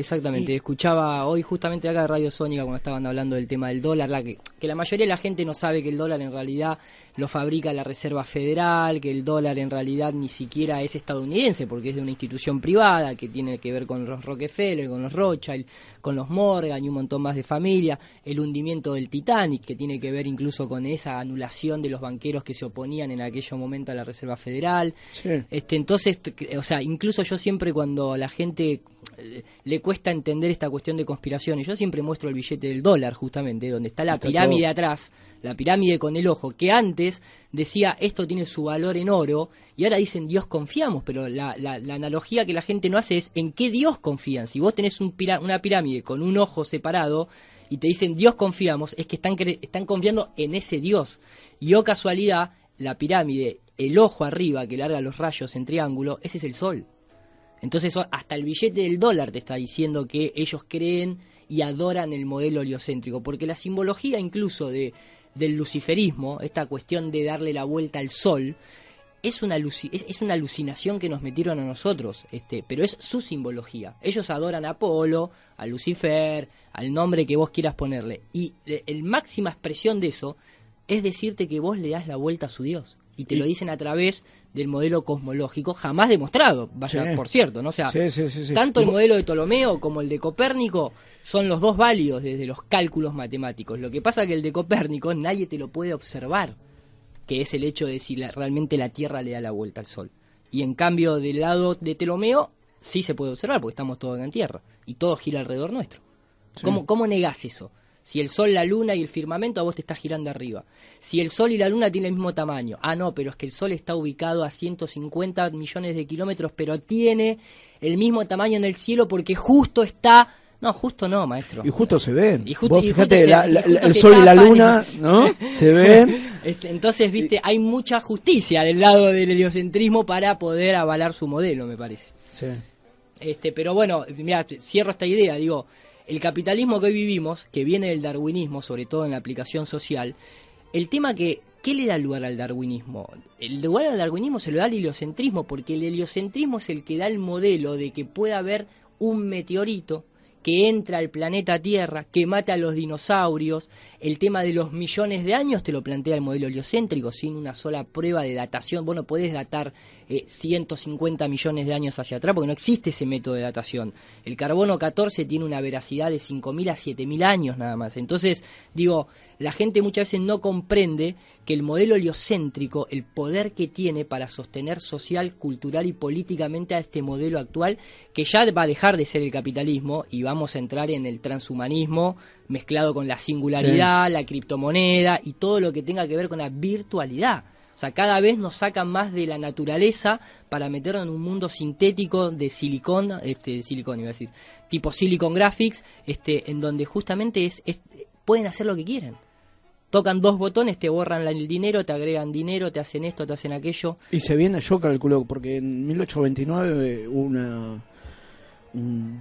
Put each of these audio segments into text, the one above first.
exactamente. Escuchaba hoy justamente acá de Radio Sónica cuando estaban hablando del tema del dólar, la que, que la mayoría de la gente no sabe que el dólar en realidad lo fabrica la Reserva Federal, que el dólar en realidad ni siquiera es estadounidense porque es de una institución privada que tiene que ver con los Rockefeller, con los Rothschild, con los Morgan y un montón más de familia, el hundimiento del Titanic que tiene que ver incluso con esa anulación de los banqueros que se oponían en aquel momento a la Reserva Federal. Este, entonces, o sea, incluso yo siempre cuando la gente eh, le cuesta entender esta cuestión de conspiración. Y yo siempre muestro el billete del dólar, justamente, donde está la pirámide atrás, la pirámide con el ojo, que antes decía esto tiene su valor en oro, y ahora dicen Dios confiamos, pero la, la, analogía que la gente no hace es en qué Dios confían. Si vos tenés un una pirámide con un ojo separado y te dicen Dios confiamos, es que están, están confiando en ese Dios. Y o oh casualidad, la pirámide, el ojo arriba que larga los rayos en triángulo, ese es el sol. Entonces hasta el billete del dólar te está diciendo que ellos creen y adoran el modelo heliocéntrico, porque la simbología incluso de, del luciferismo, esta cuestión de darle la vuelta al sol, es una, es, una alucinación que nos metieron a nosotros, este, pero es su simbología. Ellos adoran a Apolo, a Lucifer, al nombre que vos quieras ponerle. Y la máxima expresión de eso es decirte que vos le das la vuelta a su Dios y te lo dicen a través del modelo cosmológico, jamás demostrado, vaya, por cierto, ¿no? O sea, tanto el modelo de Ptolomeo como el de Copérnico son los dos válidos desde los cálculos matemáticos. Lo que pasa que el de Copérnico nadie te lo puede observar, que es el hecho de si realmente la Tierra le da la vuelta al Sol. Y en cambio, del lado de Ptolomeo, sí se puede observar, porque estamos todos en Tierra, y todo gira alrededor nuestro. ¿Cómo, ¿Cómo negás eso? Si el Sol, la Luna y el firmamento a vos te está girando arriba. Si el Sol y la Luna tienen el mismo tamaño. Ah, no, pero es que el Sol está ubicado a 150 millones de kilómetros, pero tiene el mismo tamaño en el cielo porque justo está... No, justo no, maestro. Y justo se ven. Y justo, fíjate, el Sol y la Luna, ¿no? se ven. Entonces, viste, hay mucha justicia del lado del heliocentrismo para poder avalar su modelo, me parece. Sí. Este, pero bueno, mira, cierro esta idea, digo, el capitalismo que hoy vivimos, que viene del darwinismo, sobre todo en la aplicación social, el tema que, ¿qué le da lugar al darwinismo? El lugar al darwinismo se lo da al heliocentrismo, porque el heliocentrismo es el que da el modelo de que pueda haber un meteorito que entra al planeta Tierra, que mata a los dinosaurios. El tema de los millones de años te lo plantea el modelo heliocéntrico, sin una sola prueba de datación. Vos no podés datar 150 eh, millones de años hacia atrás porque no existe ese método de datación. El carbono 14 tiene una veracidad de 5.000 a 7.000 años nada más. Entonces, digo, la gente muchas veces no comprende que el modelo heliocéntrico, el poder que tiene para sostener social, cultural y políticamente a este modelo actual, que ya va a dejar de ser el capitalismo y vamos a entrar en el transhumanismo mezclado con la singularidad, la criptomoneda y todo lo que tenga que ver con la virtualidad. O sea, cada vez nos sacan más de la naturaleza para meternos en un mundo sintético de silicón, este, silicón iba a decir, tipo Silicon Graphics, este, en donde justamente es pueden hacer lo que quieren tocan dos botones, te borran el dinero, te agregan dinero, te hacen esto, te hacen aquello. Y se viene, yo calculo, porque en 1829 hubo una, un,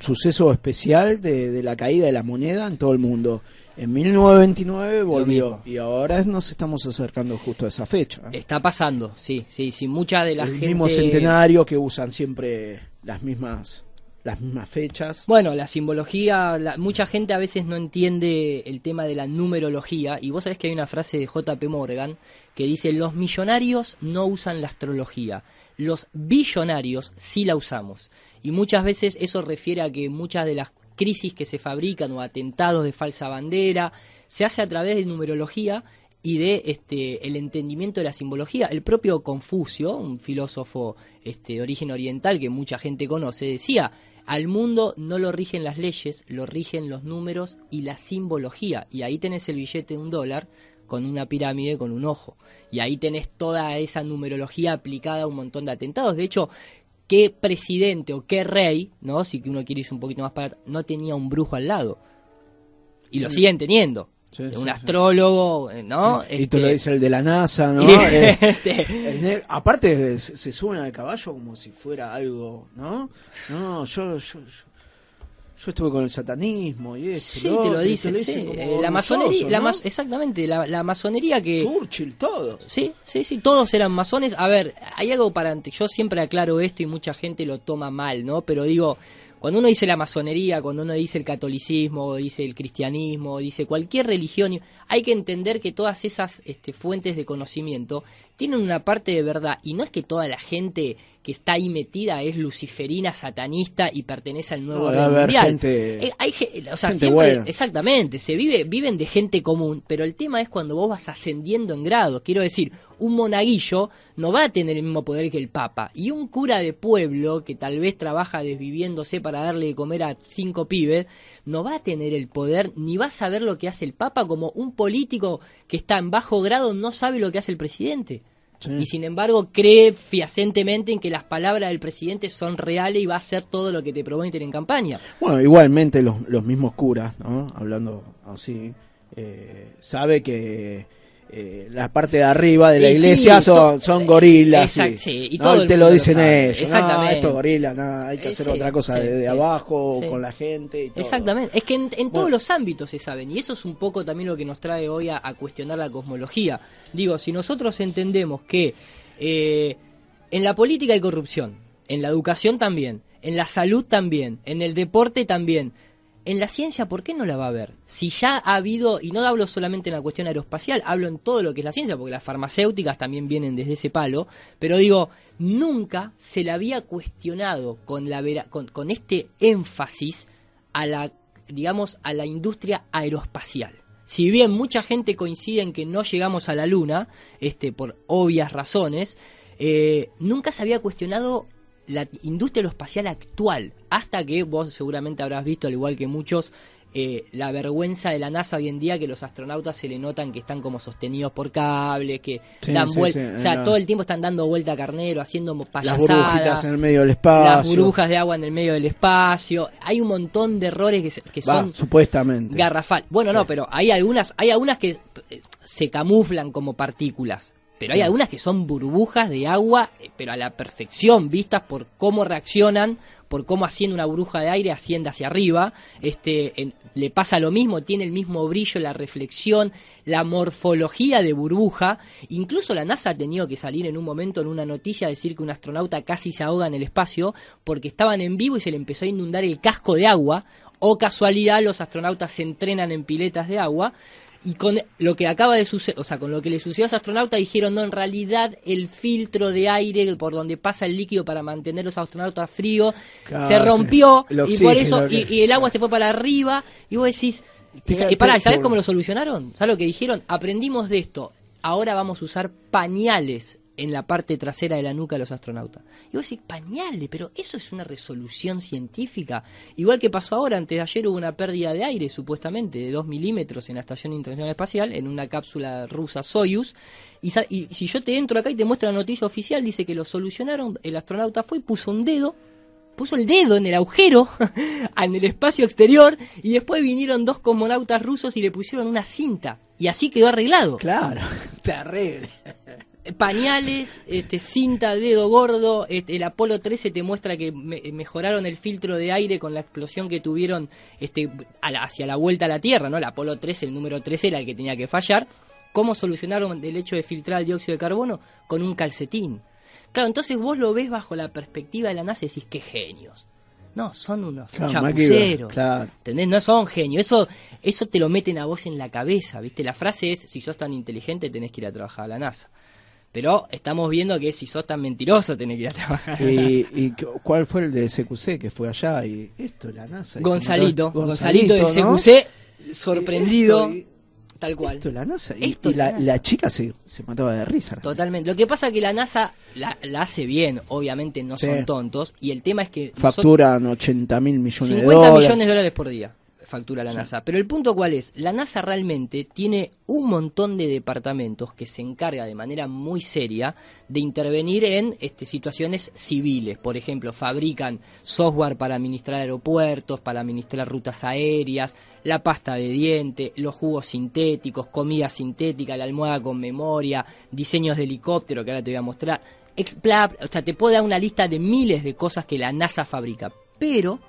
suceso especial de, la caída de la moneda en todo el mundo. En 1929 volvió y ahora nos estamos acercando justo a esa fecha. Está pasando, sí, sí, sí. Mucha de la el mismo centenario que usan siempre las mismas las mismas fechas. Bueno, la simbología, mucha gente a veces no entiende el tema de la numerología y vos sabés que hay una frase de JP Morgan que dice los millonarios no usan la astrología, los billonarios sí la usamos. Y muchas veces eso refiere a que muchas de las crisis que se fabrican o atentados de falsa bandera se hace a través de numerología y de este el entendimiento de la simbología. El propio Confucio, un filósofo este, de origen oriental que mucha gente conoce, decía, al mundo no lo rigen las leyes, lo rigen los números y la simbología. Y ahí tenés el billete de un dólar con una pirámide con un ojo. Y ahí tenés toda esa numerología aplicada a un montón de atentados. De hecho, ¿qué presidente o qué rey, no si uno quiere irse un poquito más para no tenía un brujo al lado? Y lo siguen teniendo un astrólogo, eh, ¿no? Y te lo este, dice el de la NASA, ¿no? Eh, este, aparte se, suben al caballo como si fuera algo, ¿no? No, yo, yo, yo, estuve con el satanismo y eso. Sí, te lo dice, eh, la masonería, exactamente, la, masonería que... Churchill, todos. Sí, sí, sí, todos eran masones. A ver, hay algo para... Yo siempre aclaro esto y mucha gente lo toma mal, ¿no? Pero digo cuando uno dice la masonería, cuando uno dice el catolicismo, dice el cristianismo, dice cualquier religión, hay que entender que todas esas este, fuentes de conocimiento tienen una parte de verdad y no es que toda la gente que está ahí metida es luciferina, satanista y pertenece al nuevo orden mundial. Eh, hay, o sea, siempre, exactamente, se vive, viven de gente común, pero el tema es cuando vos vas ascendiendo en grado. Quiero decir, un monaguillo no va a tener el mismo poder que el papa y un cura de pueblo que tal vez trabaja desviviéndose para darle de comer a cinco pibes no va a tener el poder ni va a saber lo que hace el papa como un político que está en bajo grado no sabe lo que hace el presidente. Y sin embargo cree fehacientemente en que las palabras del presidente son reales y va a hacer todo lo que te prometen en campaña. Bueno, igualmente los, los mismos curas, ¿no? hablando así, eh, sabe que eh, la parte de arriba de la iglesia son, son gorilas. y todo te lo dicen ellos. Exactamente. esto es gorila, hay que hacer otra cosa de, abajo con la gente. Y todo. Exactamente. Es que en, todos los ámbitos se saben. Y eso es un poco también lo que nos trae hoy a, cuestionar la cosmología. Digo, si nosotros entendemos que eh, en la política hay corrupción, en la educación también, en la salud también, en el deporte también en la ciencia, ¿por qué no la va a haber? Si ya ha habido, y no hablo solamente en la cuestión aeroespacial, hablo en todo lo que es la ciencia, porque las farmacéuticas también vienen desde ese palo, pero digo, nunca se le había cuestionado con, la con, con este énfasis a la, digamos, a la industria aeroespacial. Si bien mucha gente coincide en que no llegamos a la Luna, este, por obvias razones, eh, nunca se había cuestionado la industria aeroespacial actual, hasta que vos seguramente habrás visto, al igual que muchos, eh, la vergüenza de la NASA hoy en día que los astronautas se le notan que están como sostenidos por cables, que dan vuelta, o sea, todo el tiempo están dando vuelta a carnero, haciendo payasadas. Las burbujitas en el medio del espacio. Las burbujas de agua en el medio del espacio. Hay un montón de errores que, son supuestamente garrafal. Bueno, no, pero hay algunas, hay algunas que eh, se camuflan como partículas pero hay algunas que son burbujas de agua, eh, pero a la perfección, vistas por cómo reaccionan, por cómo haciendo una burbuja de aire asciende hacia arriba. Este, le pasa lo mismo, tiene el mismo brillo, la reflexión, la morfología de burbuja. Incluso la NASA ha tenido que salir en un momento en una noticia a decir que un astronauta casi se ahoga en el espacio porque estaban en vivo y se le empezó a inundar el casco de agua. O casualidad, los astronautas se entrenan en piletas de agua y con lo que acaba de suceder, o sea, con lo que le sucedió a ese astronauta, dijeron, no, en realidad el filtro de aire por donde pasa el líquido para mantener los astronautas fríos se rompió y por eso, y, el agua se fue para arriba, y vos decís, y pará, ¿sabes cómo lo solucionaron? ¿Sabes lo que dijeron? Aprendimos de esto, ahora vamos a usar pañales en la parte trasera de la nuca de los astronautas. Y vos decís, pañales, pero eso es una resolución científica. Igual que pasó ahora, antes de ayer hubo una pérdida de aire, supuestamente, de 2 milímetros en la Estación Internacional Espacial, en una cápsula rusa Soyuz. Y, si yo te entro acá y te muestro la noticia oficial, dice que lo solucionaron, el astronauta fue y puso un dedo puso el dedo en el agujero en el espacio exterior y después vinieron dos cosmonautas rusos y le pusieron una cinta y así quedó arreglado. Claro, terrible pañales, este, cinta, dedo gordo. Este, el Apolo 13 te muestra que mejoraron el filtro de aire con la explosión que tuvieron este, hacia la vuelta a la Tierra. ¿no? El Apolo 13, el número 13, era el que tenía que fallar. ¿Cómo solucionaron el hecho de filtrar el dióxido de carbono? Con un calcetín. Claro, entonces vos lo ves bajo la perspectiva de la NASA y decís, qué genios. No, son unos chapuceros. ¿Entendés? No son genios. Eso, eso te lo meten a vos en la cabeza, ¿viste? La frase es, si sos tan inteligente tenés que ir a trabajar a la NASA. Pero estamos viendo que si sos tan mentiroso tenés que ir a trabajar. ¿Y, ¿Y, cuál fue el de SQC que fue allá? Y esto, la NASA. Gonzalito, Gonzalito, de SQC, sorprendido. tal cual. Esto, la NASA. Y, la, chica se, se, mataba de risa. Totalmente. Lo que pasa es que la NASA la, hace bien, obviamente no son tontos. Y el tema es que. Facturan 80 mil millones de dólares. 50 millones de dólares por día factura la NASA. Pero el punto cuál es, la NASA realmente tiene un montón de departamentos que se encarga de manera muy seria de intervenir en este, situaciones civiles. Por ejemplo, fabrican software para administrar aeropuertos, para administrar rutas aéreas, la pasta de diente, los jugos sintéticos, comida sintética, la almohada con memoria, diseños de helicóptero que ahora te voy a mostrar. O sea, te puedo dar una lista de miles de cosas que la NASA fabrica. Pero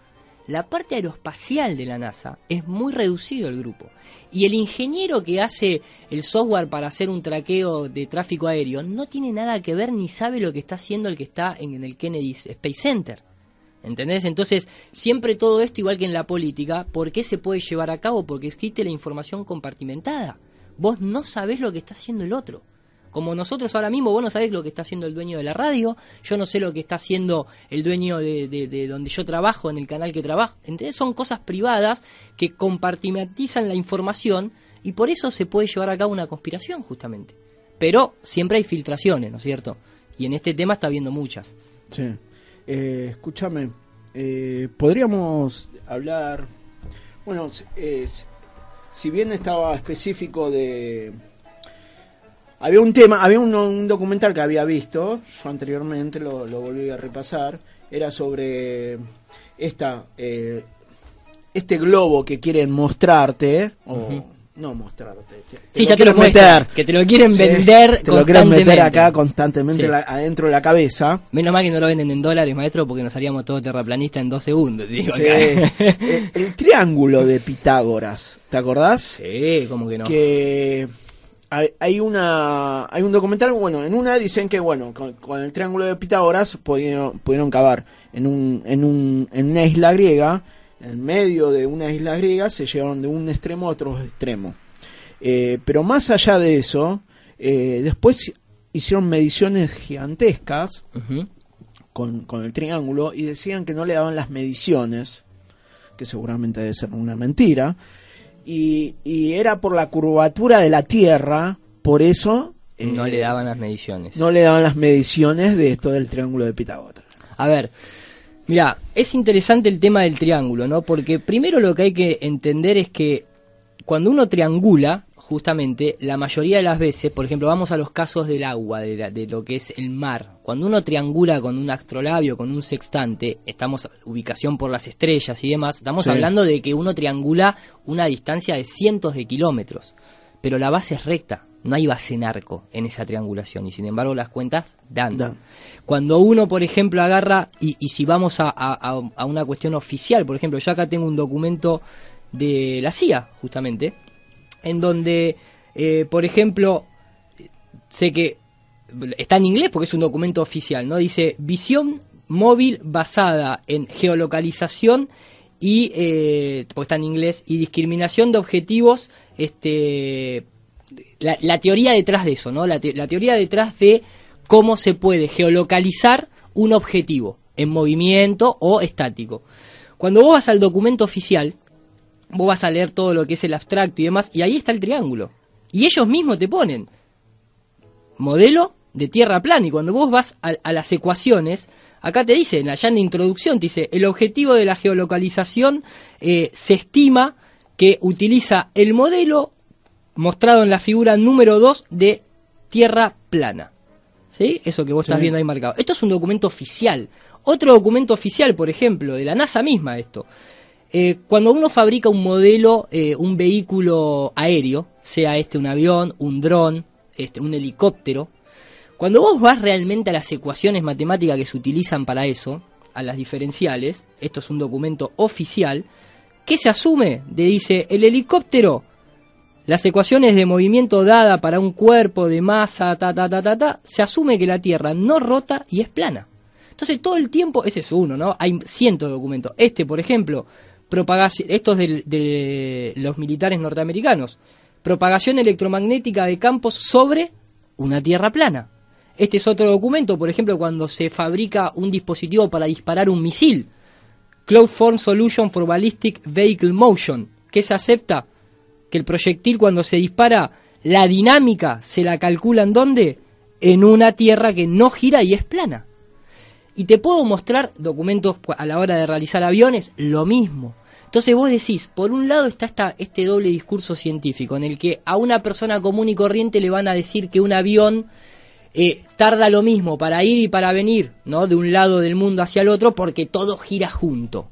la parte aeroespacial de la NASA es muy reducido el grupo. Y el ingeniero que hace el software para hacer un traqueo de tráfico aéreo no tiene nada que ver ni sabe lo que está haciendo el que está en el Kennedy Space Center. ¿Entendés? Entonces, siempre todo esto, igual que en la política, ¿por qué se puede llevar a cabo? Porque existe la información compartimentada. Vos no sabés lo que está haciendo el otro. Como nosotros ahora mismo, vos no sabés lo que está haciendo el dueño de la radio, yo no sé lo que está haciendo el dueño de, de donde yo trabajo, en el canal que trabajo. Entonces son cosas privadas que compartimentizan la información y por eso se puede llevar a cabo una conspiración, justamente. Pero siempre hay filtraciones, ¿no es cierto? Y en este tema está habiendo muchas. Sí. Eh, escúchame, eh, podríamos hablar, bueno, eh, si bien estaba específico de... Había un tema, había un, documental que había visto, yo anteriormente lo, volví a repasar, era sobre esta, este globo que quieren mostrarte, o, no mostrarte. sí, ya te lo meter. Que te lo quieren vender Te lo quieren meter acá constantemente adentro de la cabeza. Menos mal que no lo venden en dólares, maestro, porque nos haríamos todo terraplanista en dos segundos. Digo, eh, el, triángulo de Pitágoras, ¿te acordás? Sí, como que no. Que hay, una hay un documental, bueno, en una dicen que, bueno, con, el triángulo de Pitágoras pudieron, pudieron cavar en, un, en, un, en una isla griega en medio de una isla griega, se llevaron de un extremo a otro extremo. Eh, pero más allá de eso, eh, después hicieron mediciones gigantescas con, el triángulo y decían que no le daban las mediciones, que seguramente debe ser una mentira, y, era por la curvatura de la Tierra, por eso... no le eh, daban las mediciones. No le daban las mediciones de esto del triángulo de Pitágoras. A ver, Mira, es interesante el tema del triángulo, ¿no? Porque primero lo que hay que entender es que cuando uno triangula, justamente, la mayoría de las veces, por ejemplo, vamos a los casos del agua, de, lo que es el mar. Cuando uno triangula con un astrolabio, con un sextante, estamos ubicación por las estrellas y demás, estamos hablando de que uno triangula una distancia de cientos de kilómetros, pero la base es recta no hay base en arco en esa triangulación y sin embargo las cuentas dan. Cuando uno, por ejemplo, agarra, y, si vamos a, una cuestión oficial, por ejemplo, yo acá tengo un documento de la CIA, justamente, en donde, eh, por ejemplo, sé que está en inglés porque es un documento oficial, ¿no? Dice visión móvil basada en geolocalización y, eh, porque está en inglés, y discriminación de objetivos este, la, teoría detrás de eso, ¿no? La, teoría detrás de cómo se puede geolocalizar un objetivo en movimiento o estático. Cuando vos vas al documento oficial, vos vas a leer todo lo que es el abstracto y demás, y ahí está el triángulo. Y ellos mismos te ponen modelo de tierra plana. Y cuando vos vas a, las ecuaciones, acá te dicen, allá en la introducción, te dice, el objetivo de la geolocalización eh, se estima que utiliza el modelo mostrado en la figura número 2 de Tierra plana. ¿Sí? Eso que vos estás viendo ahí marcado. Esto es un documento oficial. Otro documento oficial, por ejemplo, de la NASA misma esto. Eh, cuando uno fabrica un modelo, eh, un vehículo aéreo, sea este un avión, un dron, este, un helicóptero, cuando vos vas realmente a las ecuaciones matemáticas que se utilizan para eso, a las diferenciales, esto es un documento oficial, ¿qué se asume? De dice, el helicóptero las ecuaciones de movimiento dada para un cuerpo de masa, ta, ta, ta, ta, ta, se asume que la Tierra no rota y es plana. Entonces todo el tiempo, ese es uno, ¿no? Hay cientos de documentos. Este, por ejemplo, propagación, estos de, de los militares norteamericanos, propagación electromagnética de campos sobre una Tierra plana. Este es otro documento, por ejemplo, cuando se fabrica un dispositivo para disparar un misil. Cloud Form Solution for Ballistic Vehicle Motion. ¿Qué se acepta? que el proyectil cuando se dispara, la dinámica se la calcula en dónde? En una tierra que no gira y es plana. Y te puedo mostrar documentos a la hora de realizar aviones, lo mismo. Entonces vos decís, por un lado está esta, este doble discurso científico en el que a una persona común y corriente le van a decir que un avión eh, tarda lo mismo para ir y para venir, ¿no? De un lado del mundo hacia el otro porque todo gira junto.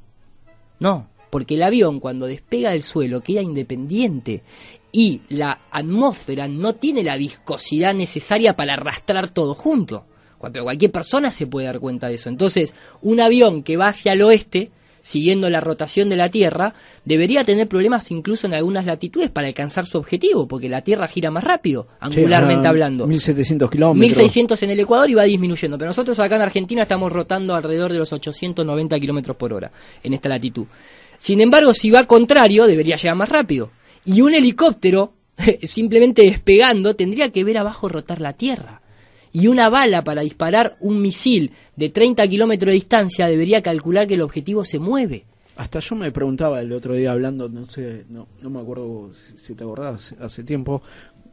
No, porque el avión cuando despega del suelo queda independiente y la atmósfera no tiene la viscosidad necesaria para arrastrar todo junto. Cuando cualquier persona se puede dar cuenta de eso. Entonces, un avión que va hacia el oeste siguiendo la rotación de la Tierra, debería tener problemas incluso en algunas latitudes para alcanzar su objetivo, porque la Tierra gira más rápido, angularmente hablando. 1700 kilómetros. 1600 en el Ecuador y va disminuyendo, pero nosotros acá en Argentina estamos rotando alrededor de los 890 kilómetros por hora en esta latitud. Sin embargo, si va contrario, debería llegar más rápido. Y un helicóptero, simplemente despegando, tendría que ver abajo rotar la Tierra y una bala para disparar un misil de 30 kilómetros de distancia debería calcular que el objetivo se mueve. Hasta yo me preguntaba el otro día hablando, no sé, no, no me acuerdo si te acordás, hace tiempo,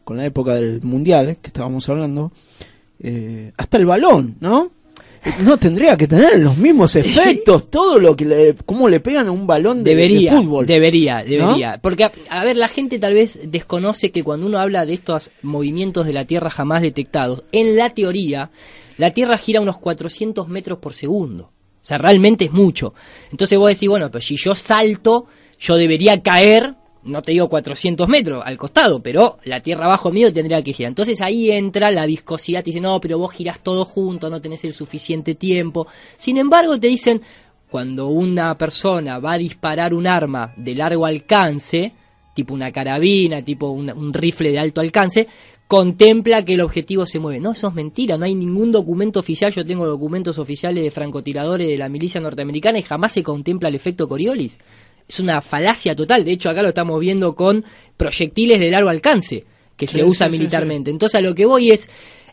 con la época del Mundial que estábamos hablando, eh, hasta el balón, ¿no? No tendría que tener los mismos efectos, todo lo que le, cómo le pegan a un balón de, debería, fútbol. Debería, debería. Porque, a, ver, la gente tal vez desconoce que cuando uno habla de estos movimientos de la Tierra jamás detectados, en la teoría, la Tierra gira unos 400 metros por segundo. O sea, realmente es mucho. Entonces vos decís, bueno, pero si yo salto, yo debería caer no te digo 400 metros al costado, pero la tierra abajo mío tendría que girar. Entonces ahí entra la viscosidad, te dicen, no, pero vos girás todo junto, no tenés el suficiente tiempo. Sin embargo, te dicen, cuando una persona va a disparar un arma de largo alcance, tipo una carabina, tipo un, rifle de alto alcance, contempla que el objetivo se mueve. No, eso es mentira, no hay ningún documento oficial. Yo tengo documentos oficiales de francotiradores de la milicia norteamericana y jamás se contempla el efecto Coriolis es una falacia total. De hecho, acá lo estamos viendo con proyectiles de largo alcance que se usa militarmente. Entonces, a lo que voy es,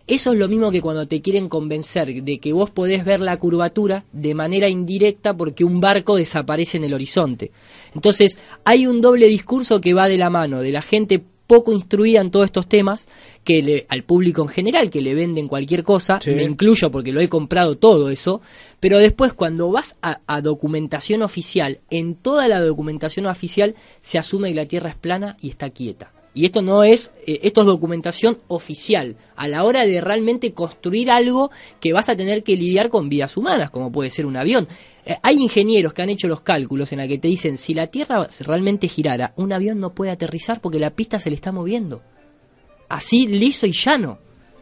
eso es lo mismo que cuando te quieren convencer de que vos podés ver la curvatura de manera indirecta porque un barco desaparece en el horizonte. Entonces, hay un doble discurso que va de la mano de la gente poco instruida en todos estos temas, que le, al público en general, que le venden cualquier cosa, me incluyo porque lo he comprado todo eso, pero después cuando vas a, documentación oficial, en toda la documentación oficial se asume que la Tierra es plana y está quieta. Y esto no es, eh, esto es documentación oficial, a la hora de realmente construir algo que vas a tener que lidiar con vidas humanas, como puede ser un avión. Eh, hay ingenieros que han hecho los cálculos en la que te dicen, si la Tierra realmente girara, un avión no puede aterrizar porque la pista se le está moviendo. Así liso y llano.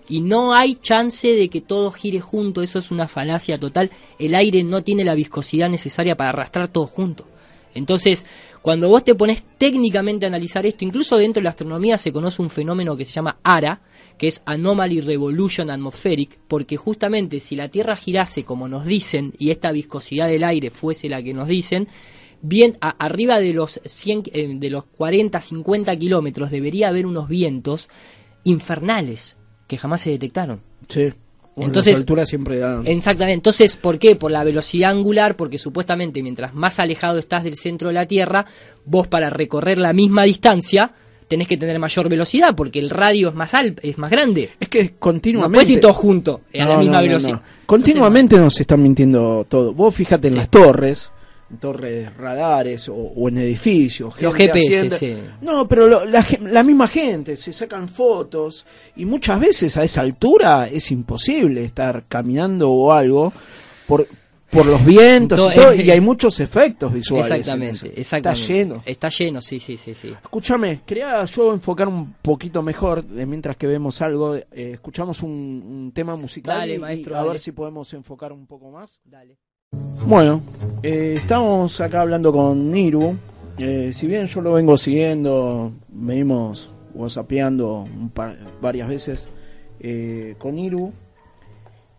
Y no hay chance de que todo gire junto, eso es una falacia total. El aire no tiene la viscosidad necesaria para arrastrar todo junto. Entonces, cuando vos te pones técnicamente a analizar esto, incluso dentro de la astronomía se conoce un fenómeno que se llama ARA, que es Anomaly Revolution Atmospheric, porque justamente si la Tierra girase como nos dicen y esta viscosidad del aire fuese la que nos dicen, bien arriba de los 100, eh, de los 40, 50 kilómetros debería haber unos vientos infernales que jamás se detectaron. Sí. Entonces, altura siempre Exactamente. Entonces, ¿por qué? Por la velocidad angular, porque supuestamente mientras más alejado estás del centro de la Tierra, vos para recorrer la misma distancia tenés que tener mayor velocidad, porque el radio es más alto, es más grande. Es que continuamente. No puedes ir todo junto a la misma velocidad. Continuamente nos están mintiendo todo. Vos fíjate en las torres torres radares o, en edificios. Los GPS, No, pero la, misma gente, se sacan fotos y muchas veces a esa altura es imposible estar caminando o algo por, por los vientos y, todo, y hay muchos efectos visuales. Exactamente, exactamente. Está lleno. Está lleno, sí, sí, sí. sí. Escúchame, quería yo enfocar un poquito mejor, mientras que vemos algo, eh, escuchamos un, tema musical dale, maestro, a ver si podemos enfocar un poco más. Dale. Bueno, eh, estamos acá hablando con Niru. Eh, si bien yo lo vengo siguiendo, venimos whatsappeando varias veces eh, con Iru.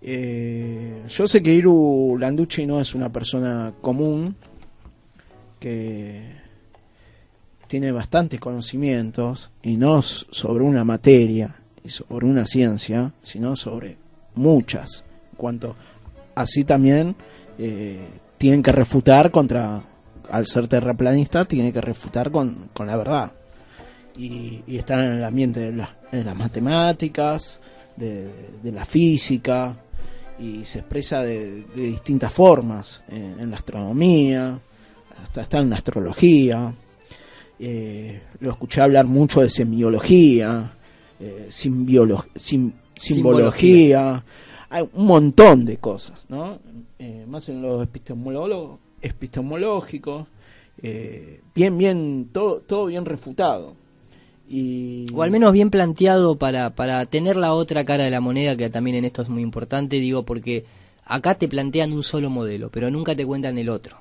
yo sé que Iru Landucci no es una persona común, que tiene bastantes conocimientos, y no sobre una materia y sobre una ciencia, sino sobre muchas. En cuanto así también eh, tienen que refutar contra, al ser terraplanista, tiene que refutar con, con la verdad. Y, y, están en el ambiente de, las matemáticas, de, la física, y se expresa de, distintas formas, en, la astronomía, hasta está en la astrología. Eh, lo escuché hablar mucho de semiología, eh, simbología, hay un montón de cosas, ¿no? Eh, más en los epistemológicos, eh, bien, bien, todo, todo bien refutado. Y... O al menos bien planteado para, para tener la otra cara de la moneda, que también en esto es muy importante, digo, porque acá te plantean un solo modelo, pero nunca te cuentan el otro.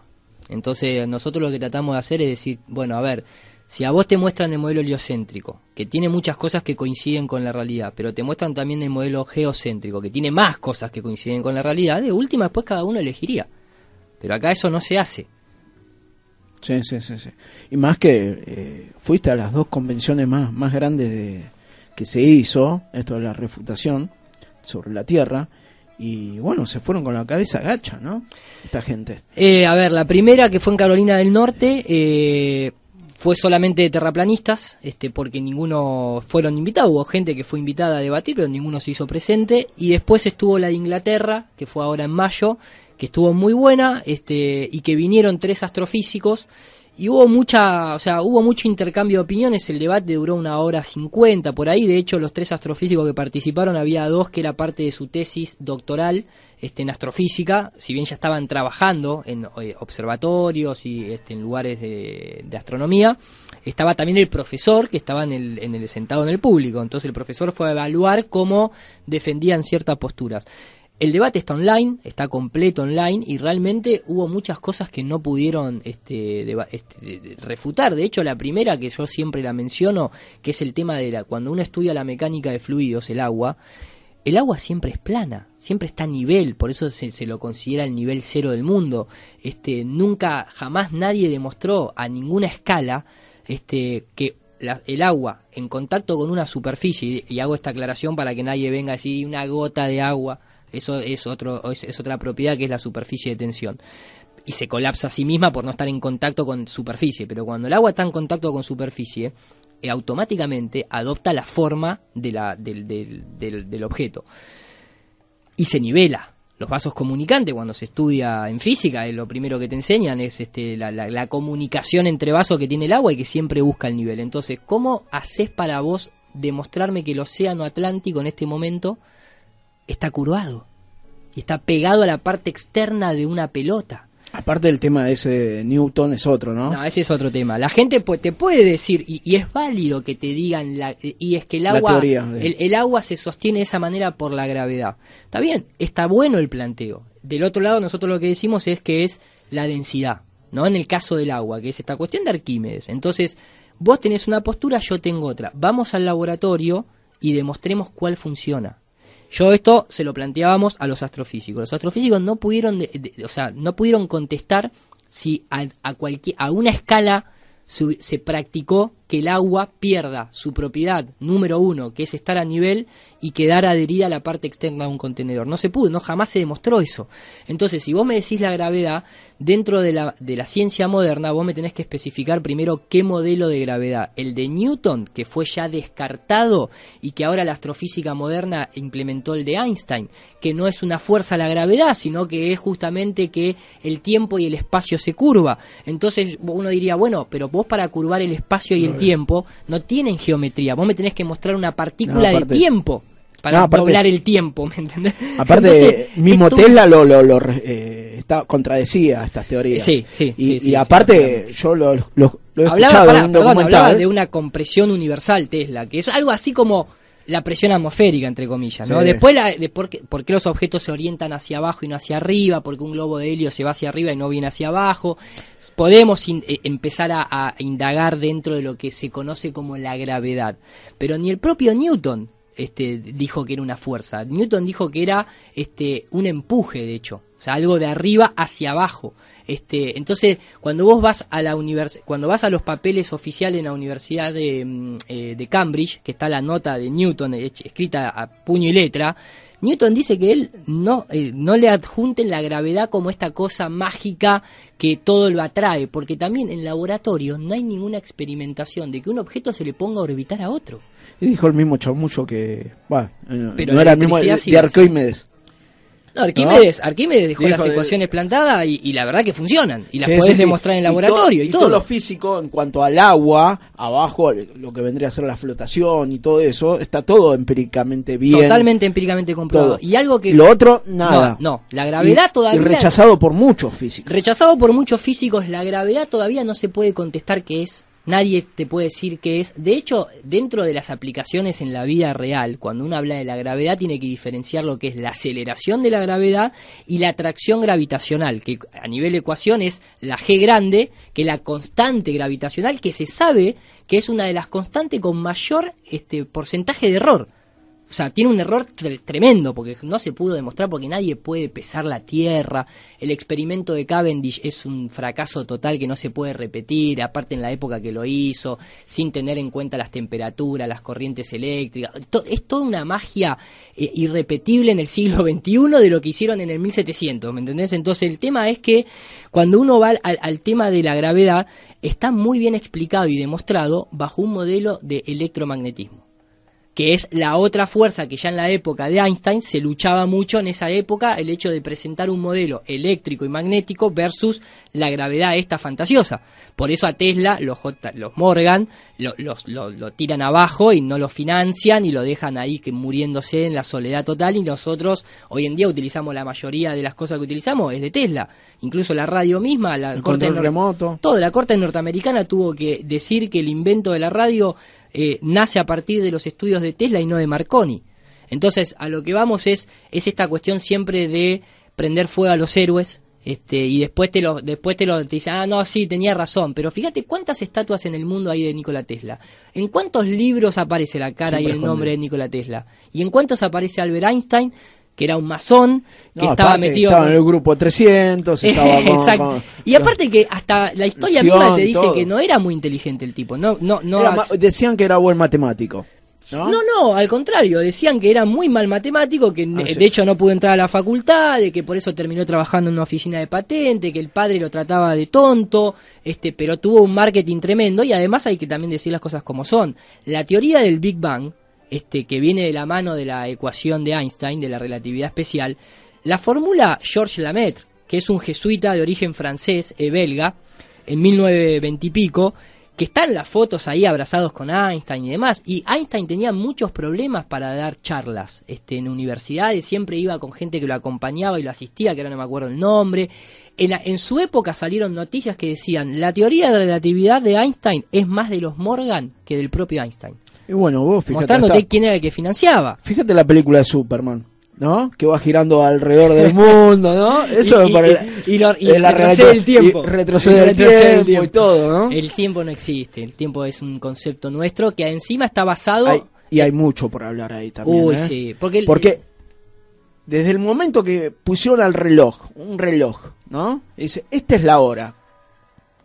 Entonces nosotros lo que tratamos de hacer es decir, bueno, a ver, si a vos te muestran el modelo heliocéntrico, que tiene muchas cosas que coinciden con la realidad, pero te muestran también el modelo geocéntrico, que tiene más cosas que coinciden con la realidad, de última después cada uno elegiría. Pero acá eso no se hace. Sí, sí, sí. sí. Y más que eh, fuiste a las dos convenciones más, más grandes de, que se hizo, esto de la refutación sobre la Tierra, y bueno, se fueron con la cabeza gacha, ¿no? Esta gente. Eh, a ver, la primera que fue en Carolina del Norte, eh, fue solamente de terraplanistas, este, porque ninguno fueron invitados, hubo gente que fue invitada a debatir, pero ninguno se hizo presente, y después estuvo la de Inglaterra, que fue ahora en mayo, que estuvo muy buena, este, y que vinieron tres astrofísicos, y hubo mucha, o sea, hubo mucho intercambio de opiniones, el debate duró una hora cincuenta por ahí, de hecho los tres astrofísicos que participaron había dos que era parte de su tesis doctoral este, en astrofísica, si bien ya estaban trabajando en eh, observatorios y este, en lugares de, astronomía, estaba también el profesor que estaba en el, en el sentado en el público, entonces el profesor fue a evaluar cómo defendían ciertas posturas. El debate está online, está completo online y realmente hubo muchas cosas que no pudieron este, este refutar. De hecho, la primera que yo siempre la menciono, que es el tema de la, cuando uno estudia la mecánica de fluidos, el agua, el agua siempre es plana, siempre está a nivel, por eso se, se, lo considera el nivel cero del mundo. Este, nunca, jamás nadie demostró a ninguna escala este, que el agua en contacto con una superficie, y, y, hago esta aclaración para que nadie venga así, una gota de agua eso es, otro, es, otra propiedad que es la superficie de tensión y se colapsa a sí misma por no estar en contacto con superficie. Pero cuando el agua está en contacto con superficie, eh, automáticamente adopta la forma de la, del, del, del, objeto y se nivela. Los vasos comunicantes, cuando se estudia en física, lo primero que te enseñan es este, la, la, la, comunicación entre vasos que tiene el agua y que siempre busca el nivel. Entonces, ¿cómo haces para vos demostrarme que el océano Atlántico en este momento está curvado y está pegado a la parte externa de una pelota. Aparte del tema de ese Newton es otro, ¿no? No, ese es otro tema. La gente te puede decir, y, es válido que te digan, la, y es que el agua, el, agua se sostiene de esa manera por la gravedad. Está bien, está bueno el planteo. Del otro lado, nosotros lo que decimos es que es la densidad, ¿no? En el caso del agua, que es esta cuestión de Arquímedes. Entonces, vos tenés una postura, yo tengo otra. Vamos al laboratorio y demostremos cuál funciona. Yo esto se lo planteábamos a los astrofísicos. Los astrofísicos no pudieron, o sea, no pudieron contestar si a, a, cualquier, a una escala se, practicó que el agua pierda su propiedad número uno, que es estar a nivel y quedar adherida a la parte externa de un contenedor. No se pudo, no jamás se demostró eso. Entonces, si vos me decís la gravedad, dentro de la, de la ciencia moderna, vos me tenés que especificar primero qué modelo de gravedad. El de Newton, que fue ya descartado y que ahora la astrofísica moderna implementó el de Einstein, que no es una fuerza la gravedad, sino que es justamente que el tiempo y el espacio se curva. Entonces uno diría, bueno, pero vos para curvar el espacio y el tiempo no tienen geometría. Vos me tenés que mostrar una partícula de tiempo para doblar el tiempo, ¿me entendés? Aparte, mismo Tesla lo, lo, lo eh, está, contradecía estas teorías. Sí, sí. Y, aparte, yo lo, lo, he hablaba, hablaba de una compresión universal Tesla, que es algo así como la presión atmosférica, entre comillas, ¿no? Después, la, de por, qué, los objetos se orientan hacia abajo y no hacia arriba, porque un globo de helio se va hacia arriba y no viene hacia abajo. Podemos eh, empezar a, a, indagar dentro de lo que se conoce como la gravedad. Pero ni el propio Newton este, dijo que era una fuerza. Newton dijo que era este, un empuje, de hecho. O sea, algo de arriba hacia abajo. Este, entonces, cuando vos vas a la cuando vas a los papeles oficiales en la Universidad de, mm, eh, de Cambridge, que está la nota de Newton escrita a puño y letra, Newton dice que él no, eh, no le adjunten la gravedad como esta cosa mágica que todo lo atrae, porque también en laboratorio no hay ninguna experimentación de que un objeto se le ponga a orbitar a otro. Y dijo el mismo chamucho que, bueno, no era el mismo de Arquímedes. No, Arquímedes, Arquímedes dejó las ecuaciones plantadas y, la verdad que funcionan. Y las podés demostrar en el laboratorio y, todo, lo físico en cuanto al agua, abajo, lo que vendría a ser la flotación y todo eso, está todo empíricamente bien. Totalmente empíricamente comprobado. Y algo que. Lo otro, nada. No, la gravedad todavía. Y rechazado por muchos físicos. Rechazado por muchos físicos, la gravedad todavía no se puede contestar que es Nadie te puede decir qué es. De hecho, dentro de las aplicaciones en la vida real, cuando uno habla de la gravedad, tiene que diferenciar lo que es la aceleración de la gravedad y la atracción gravitacional, que a nivel ecuación es la G grande, que es la constante gravitacional, que se sabe que es una de las constantes con mayor este, porcentaje de error. O sea, tiene un error tremendo porque no se pudo demostrar porque nadie puede pesar la Tierra. El experimento de Cavendish es un fracaso total que no se puede repetir, aparte en la época que lo hizo, sin tener en cuenta las temperaturas, las corrientes eléctricas. es toda una magia eh, irrepetible en el siglo XXI de lo que hicieron en el 1700, ¿me entendés? Entonces el tema es que cuando uno va al tema de la gravedad, está muy bien explicado y demostrado bajo un modelo de electromagnetismo que es la otra fuerza que ya en la época de Einstein se luchaba mucho en esa época, el hecho de presentar un modelo eléctrico y magnético versus la gravedad esta fantasiosa. Por eso a Tesla los, los Morgan lo, lo, tiran abajo y no lo financian y lo dejan ahí que muriéndose en la soledad total y nosotros hoy en día utilizamos la mayoría de las cosas que utilizamos es de Tesla. Incluso la radio misma, la corte remoto. Todo, la corte norteamericana tuvo que decir que el invento de la radio eh, nace a partir de los estudios de Tesla y no de Marconi. Entonces, a lo que vamos es, es esta cuestión siempre de prender fuego a los héroes, este, y después te lo, después te lo te dicen, ah, no, sí, tenía razón, pero fíjate cuántas estatuas en el mundo hay de Nikola Tesla. ¿En cuántos libros aparece la cara y el nombre de Nikola Tesla? ¿Y en cuántos aparece Albert Einstein? Que era un masón, que estaba metido estaba en el grupo 300, estaba Exacto. y aparte que hasta la historia misma te dice que no era muy inteligente el tipo, no no no decían que era buen matemático. ¿No? ¿no? al contrario, decían que era muy mal matemático, que ah, de hecho no pudo entrar a la facultad, de que por eso terminó trabajando en una oficina de patente, que el padre lo trataba de tonto, este, pero tuvo un marketing tremendo y además hay que también decir las cosas como son. La teoría del Big Bang, este, que viene de la mano de la ecuación de Einstein, de la relatividad especial, la fórmula Georges Lamaitre, que es un jesuita de origen francés, e belga, en 1920 y pico, que están las fotos ahí abrazados con Einstein y demás. Y Einstein tenía muchos problemas para dar charlas este, en universidades, siempre iba con gente que lo acompañaba y lo asistía, que ahora no me acuerdo el nombre. En, en su época salieron noticias que decían, la teoría de la relatividad de Einstein es más de los Morgan que del propio Einstein. Y bueno, vos fíjate. Mostrándote quién era el que financiaba. Fíjate la película de Superman. ¿no? Que va girando alrededor del mundo, ¿no? Eso y, para y, retrocede el tiempo. retrocede el, tiempo, y todo, ¿no? El tiempo no existe, el tiempo es un concepto nuestro que encima está basado... y hay mucho por hablar ahí también. Uy, ¿eh? sí, porque... porque desde el momento que pusieron al reloj, un reloj, ¿no? dice, esta es la hora.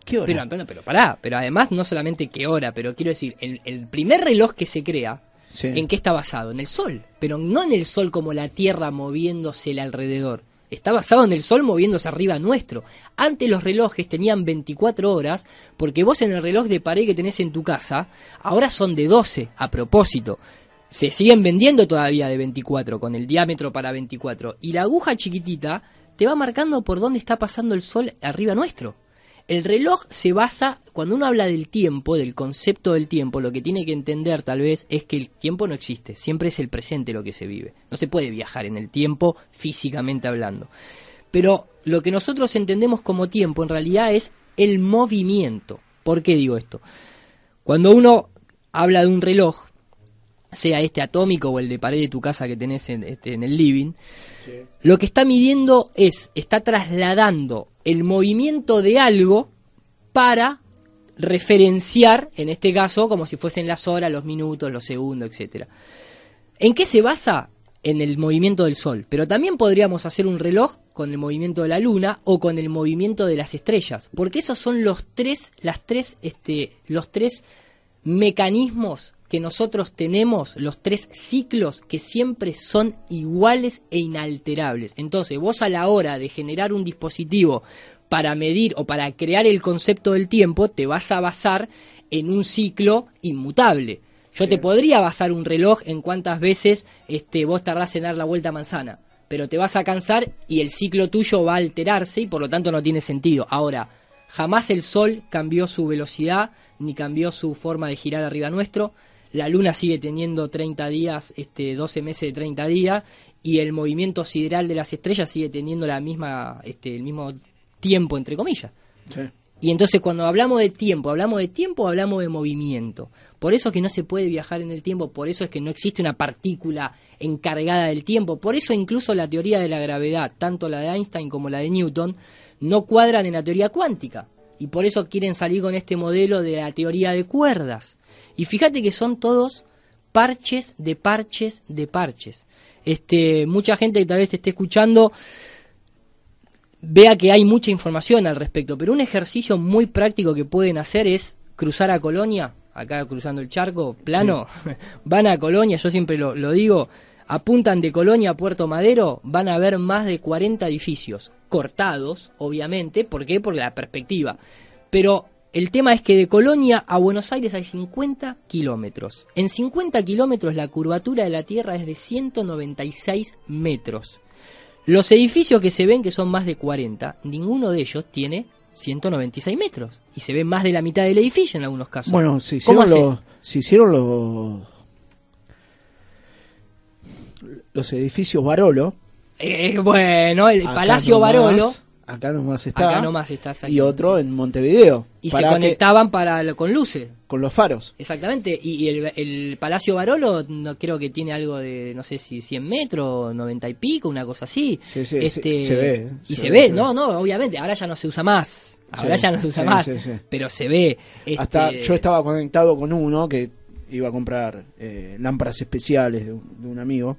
¿Qué hora? Pero, pero, pará, pero además no solamente qué hora, pero quiero decir, el, el primer reloj que se crea, ¿en qué está basado? En el Sol, pero no en el Sol como la Tierra moviéndose alrededor. Está basado en el Sol moviéndose arriba nuestro. Antes los relojes tenían 24 horas, porque vos en el reloj de pared que tenés en tu casa, ahora son de 12, a propósito. Se siguen vendiendo todavía de 24, con el diámetro para 24. Y la aguja chiquitita te va marcando por dónde está pasando el Sol arriba nuestro. El reloj se basa, cuando uno habla del tiempo, del concepto del tiempo, lo que tiene que entender tal vez es que el tiempo no existe, siempre es el presente lo que se vive. No se puede viajar en el tiempo físicamente hablando. Pero lo que nosotros entendemos como tiempo en realidad es el movimiento. ¿Por qué digo esto? Cuando uno habla de un reloj, sea este atómico o el de pared de tu casa que tenés en, este, en el living, lo que está midiendo es, está trasladando el movimiento de algo para referenciar, en este caso, como si fuesen las horas, los minutos, los segundos, etcétera. ¿En qué se basa? En el movimiento del Sol. Pero también podríamos hacer un reloj con el movimiento de la Luna o con el movimiento de las estrellas. Porque esos son los tres, las tres, este, los tres mecanismos que nosotros tenemos los tres ciclos que siempre son iguales e inalterables. Entonces, vos a la hora de generar un dispositivo para medir o para crear el concepto del tiempo, te vas a basar en un ciclo inmutable. Yo te podría basar un reloj en cuántas veces este, vos tardás en dar la vuelta a manzana, pero te vas a cansar y el ciclo tuyo va a alterarse y por lo tanto no tiene sentido. Ahora, jamás el Sol cambió su velocidad ni cambió su forma de girar arriba nuestro la Luna sigue teniendo 30 días, este, 12 meses de 30 días, y el movimiento sideral de las estrellas sigue teniendo la misma, este, el mismo tiempo, entre comillas. Y entonces cuando hablamos de tiempo, hablamos de tiempo, hablamos de movimiento. Por eso es que no se puede viajar en el tiempo, por eso es que no existe una partícula encargada del tiempo, por eso incluso la teoría de la gravedad, tanto la de Einstein como la de Newton, no cuadran en la teoría cuántica. Y por eso quieren salir con este modelo de la teoría de cuerdas. Y fíjate que son todos parches de parches de parches. Este, mucha gente que tal vez esté escuchando vea que hay mucha información al respecto, pero un ejercicio muy práctico que pueden hacer es cruzar a Colonia, acá cruzando el charco, plano, van a Colonia, yo siempre lo, lo, digo, apuntan de Colonia a Puerto Madero, van a ver más de 40 edificios, cortados, obviamente, ¿por qué? Por la perspectiva, pero el tema es que de Colonia a Buenos Aires hay 50 kilómetros. En 50 kilómetros la curvatura de la Tierra es de 196 metros. Los edificios que se ven, que son más de 40, ninguno de ellos tiene 196 metros. Y se ve más de la mitad del edificio en algunos casos. Bueno, se hicieron, los, se hicieron los, los edificios Barolo. Eh, bueno, el Palacio Barolo. Acá nomás está. Acá nomás está, Y otro en Montevideo. Y se conectaban para con luces. Con los faros. Exactamente. Y, el, el, Palacio Barolo no creo que tiene algo de, no sé si 100 metros, 90 y pico, una cosa así. Sí, sí, este, se, ve. Y se, ve, no, no, obviamente. Ahora ya no se usa más. Ahora ya no se usa más. Pero se ve. Este... Hasta yo estaba conectado con uno que iba a comprar eh, lámparas especiales de un amigo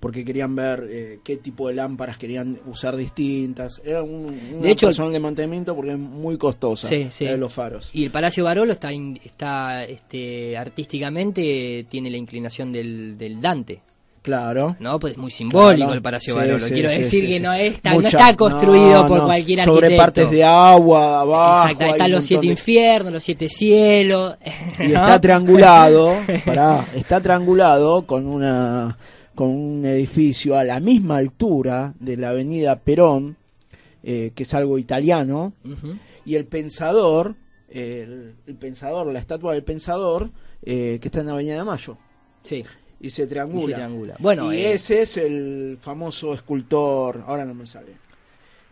porque querían ver eh, qué tipo de lámparas querían usar distintas. Era un, de hecho, personal de mantenimiento porque es muy costosa sí, sí. los faros. Y el Palacio Barolo está, está este, artísticamente tiene la inclinación del, del Dante. Claro. No, pues es muy simbólico Claro. el Palacio Sí, Barolo. sí, Quiero sí, decir que no, está, Mucha- no está construido no, por no. cualquier Sobre arquitecto. partes de agua, abajo. Exacto, están los siete de- infiernos, los siete cielos. Y ¿no? está triangulado, pará, está triangulado con una con un edificio a la misma altura de la avenida Perón, eh, que es algo italiano, y el pensador, el, el pensador, la estatua del pensador, eh, que está en la avenida de Mayo, Sí, y se y triangula. se triangula. Bueno, y eh, ese es el famoso escultor, ahora no me sale.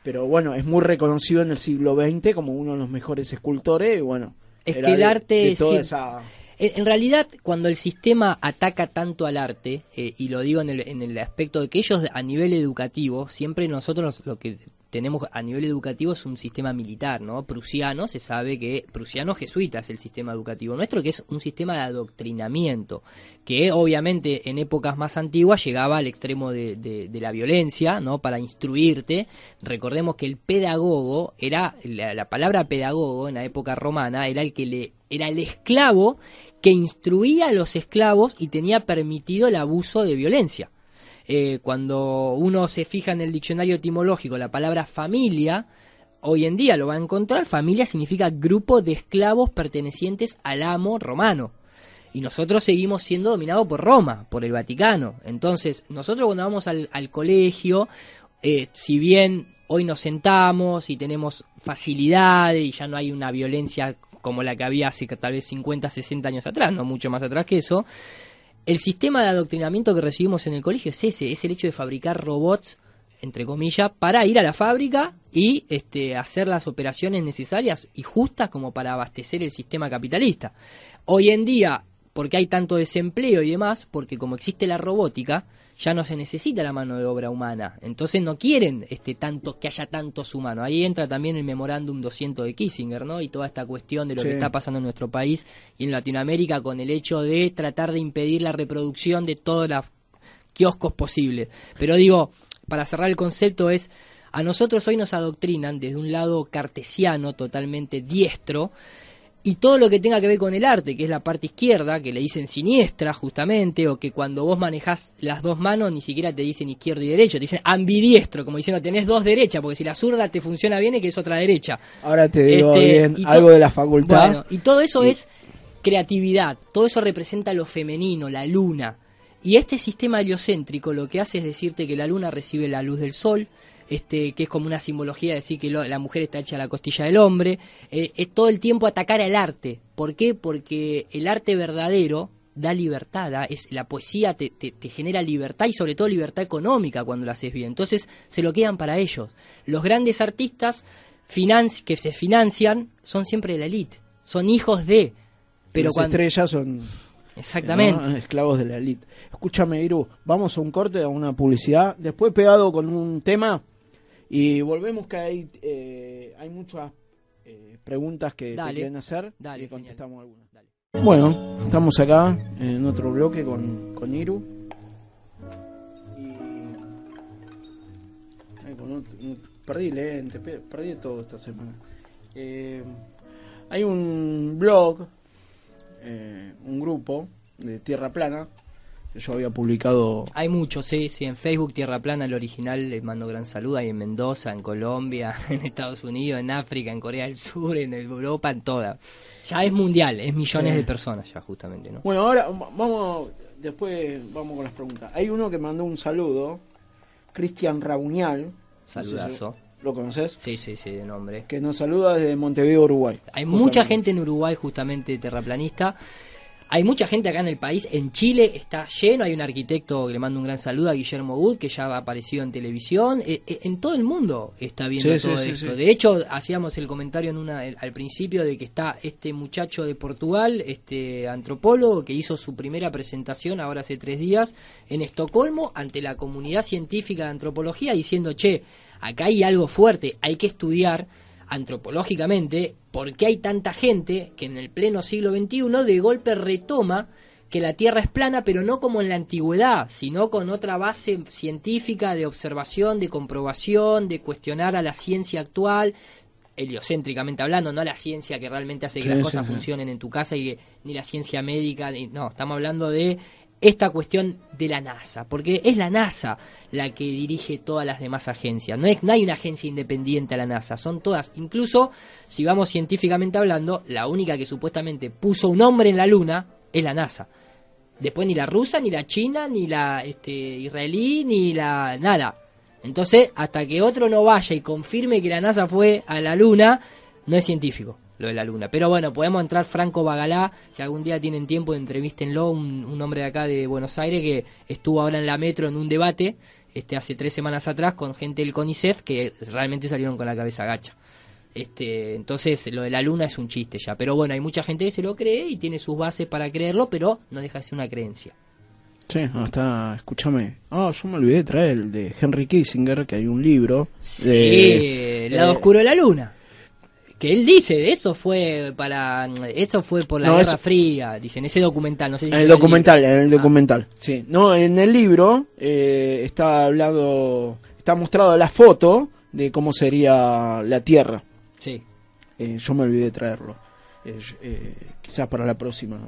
Pero bueno, es muy reconocido en el siglo XX como uno de los mejores escultores y bueno. Es que el arte de toda sí- esa En realidad, cuando el sistema ataca tanto al arte, eh, y lo digo en el, en el aspecto de que ellos a nivel educativo, siempre nosotros lo que tenemos a nivel educativo es un sistema militar, ¿no? Prusiano, se sabe que prusiano jesuita es el sistema educativo nuestro, que es un sistema de adoctrinamiento, que obviamente en épocas más antiguas llegaba al extremo de, de- de la violencia, ¿no? Para instruirte. Recordemos que el pedagogo era, la, la palabra pedagogo en la época romana era el que le, era el esclavo que instruía a los esclavos y tenía permitido el abuso de violencia. Eh, cuando uno se fija en el diccionario etimológico la palabra familia, hoy en día lo va a encontrar, familia significa grupo de esclavos pertenecientes al amo romano. Y nosotros seguimos siendo dominados por Roma, por el Vaticano. Entonces, nosotros cuando vamos al, colegio, eh, si bien hoy nos sentamos y tenemos facilidades y ya no hay una violencia como la que había hace tal vez 50, 60 años atrás, no mucho más atrás que eso, el sistema de adoctrinamiento que recibimos en el colegio es ese, es el hecho de fabricar robots, entre comillas, para ir a la fábrica y este, hacer las operaciones necesarias y justas como para abastecer el sistema capitalista. Hoy en día, porque hay tanto desempleo y demás, porque como existe la robótica, ya no se necesita la mano de obra humana. Entonces no quieren este, tanto, que haya tantos humanos. Ahí entra también el memorándum 200 de Kissinger, ¿no? Y toda esta cuestión de lo Sí. que está pasando en nuestro país y en Latinoamérica con el hecho de tratar de impedir la reproducción de todos los kioscos posibles. Pero digo, para cerrar el concepto es, a nosotros hoy nos adoctrinan desde un lado cartesiano, totalmente diestro, y todo lo que tenga que ver con el arte, que es la parte izquierda, que le dicen siniestra justamente, o que cuando vos manejás las dos manos ni siquiera te dicen izquierda y derecha, te dicen ambidiestro, como diciendo tenés dos derechas, porque si la zurda te funciona bien es que es otra derecha. Ahora te digo Este, bien algo de la facultad. Bueno, y todo eso Y- es creatividad, todo eso representa lo femenino, la luna. Y este sistema heliocéntrico lo que hace es decirte que la luna recibe la luz del sol, este, que es como una simbología de decir que lo- la mujer está hecha a la costilla del hombre, eh, es todo el tiempo atacar al arte. ¿Por qué? Porque el arte verdadero da libertad, da- es la poesía te, te- te genera libertad y sobre todo libertad económica cuando lo haces bien. Entonces se lo quedan para ellos. Los grandes artistas financi que se financian son siempre de la elite, son hijos de. Pero Las cuando, estrellas son exactamente. ¿no? esclavos de la elite. Escúchame, Iru, vamos a un corte, a una publicidad, después pegado con un tema y volvemos que hay, eh, hay muchas eh, preguntas que te Dale. quieren hacer Dale, y genial. contestamos algunas. Dale. Bueno, estamos acá en otro bloque con, con Iru. Y. ay, con otro- un- perdí lentes, pe- perdí todo esta semana. Eh, hay un blog, eh, un grupo de Tierra Plana, yo había publicado. Hay muchos, sí, sí, en Facebook Tierra Plana, el original, les mando gran saludo, hay en Mendoza, en Colombia, en Estados Unidos, en África, en Corea del Sur, en Europa, en toda. Ya es mundial, es millones Sí. de personas ya justamente, ¿no? Bueno, ahora va- vamos, después vamos con las preguntas. Hay uno que mandó un saludo, Cristian si Saludazo. ¿Lo conoces? Sí, sí, sí, de nombre. que nos saluda desde Montevideo, Uruguay. Hay Justamente. mucha gente en Uruguay justamente terraplanista. Hay mucha gente acá en el país. En Chile está lleno. Hay un arquitecto que le mando un gran saludo a Guillermo Wood, que ya ha aparecido en televisión. Eh, eh, en todo el mundo está viendo Sí, todo sí, esto. sí. De hecho, hacíamos el comentario en una, el- al principio de que está este muchacho de Portugal, este antropólogo, que hizo su primera presentación ahora hace tres días en Estocolmo ante la comunidad científica de antropología diciendo, che, acá hay algo fuerte, hay que estudiar antropológicamente por qué hay tanta gente que en el pleno siglo XXI de golpe retoma que la Tierra es plana, pero no como en la antigüedad, sino con otra base científica de observación, de comprobación, de cuestionar a la ciencia actual, heliocéntricamente hablando, no la ciencia que realmente hace que Sí, las sí, cosas sí. funcionen en tu casa y que, ni la ciencia médica, ni- no, estamos hablando de esta cuestión de la NASA, porque es la NASA la que dirige todas las demás agencias, no, es, no hay una agencia independiente a la NASA, son todas, incluso si vamos científicamente hablando, la única que supuestamente puso un hombre en la Luna es la NASA. Después ni la rusa, ni la china, ni la este, israelí, ni la nada. Entonces, hasta que otro no vaya y confirme que la NASA fue a la Luna, no es científico lo de la Luna. Pero bueno, podemos entrar Franco Bagalá, si algún día tienen tiempo, entrevístenlo, un, un hombre de acá de Buenos Aires que estuvo ahora en la metro en un debate este hace tres semanas atrás con gente del CONICET que realmente salieron con la cabeza gacha. Este, entonces lo de la luna es un chiste ya, pero bueno, hay mucha gente que se lo cree y tiene sus bases para creerlo, pero no deja de ser una creencia. Sí, está, escúchame. Ah, yo me olvidé de traer el de Henry Kissinger, que hay un libro. Sí, de, el lado eh, oscuro de la luna. Que él dice, eso fue para eso fue por la No, Guerra eso- Fría, dicen ese documental, no sé si el documental, en el libro. Ah, documental. Sí, no, en el libro eh, está hablado, está mostrado la foto de cómo sería la Tierra. sí. Eh, yo me olvidé de traerlo. Eh, eh, quizás para la próxima.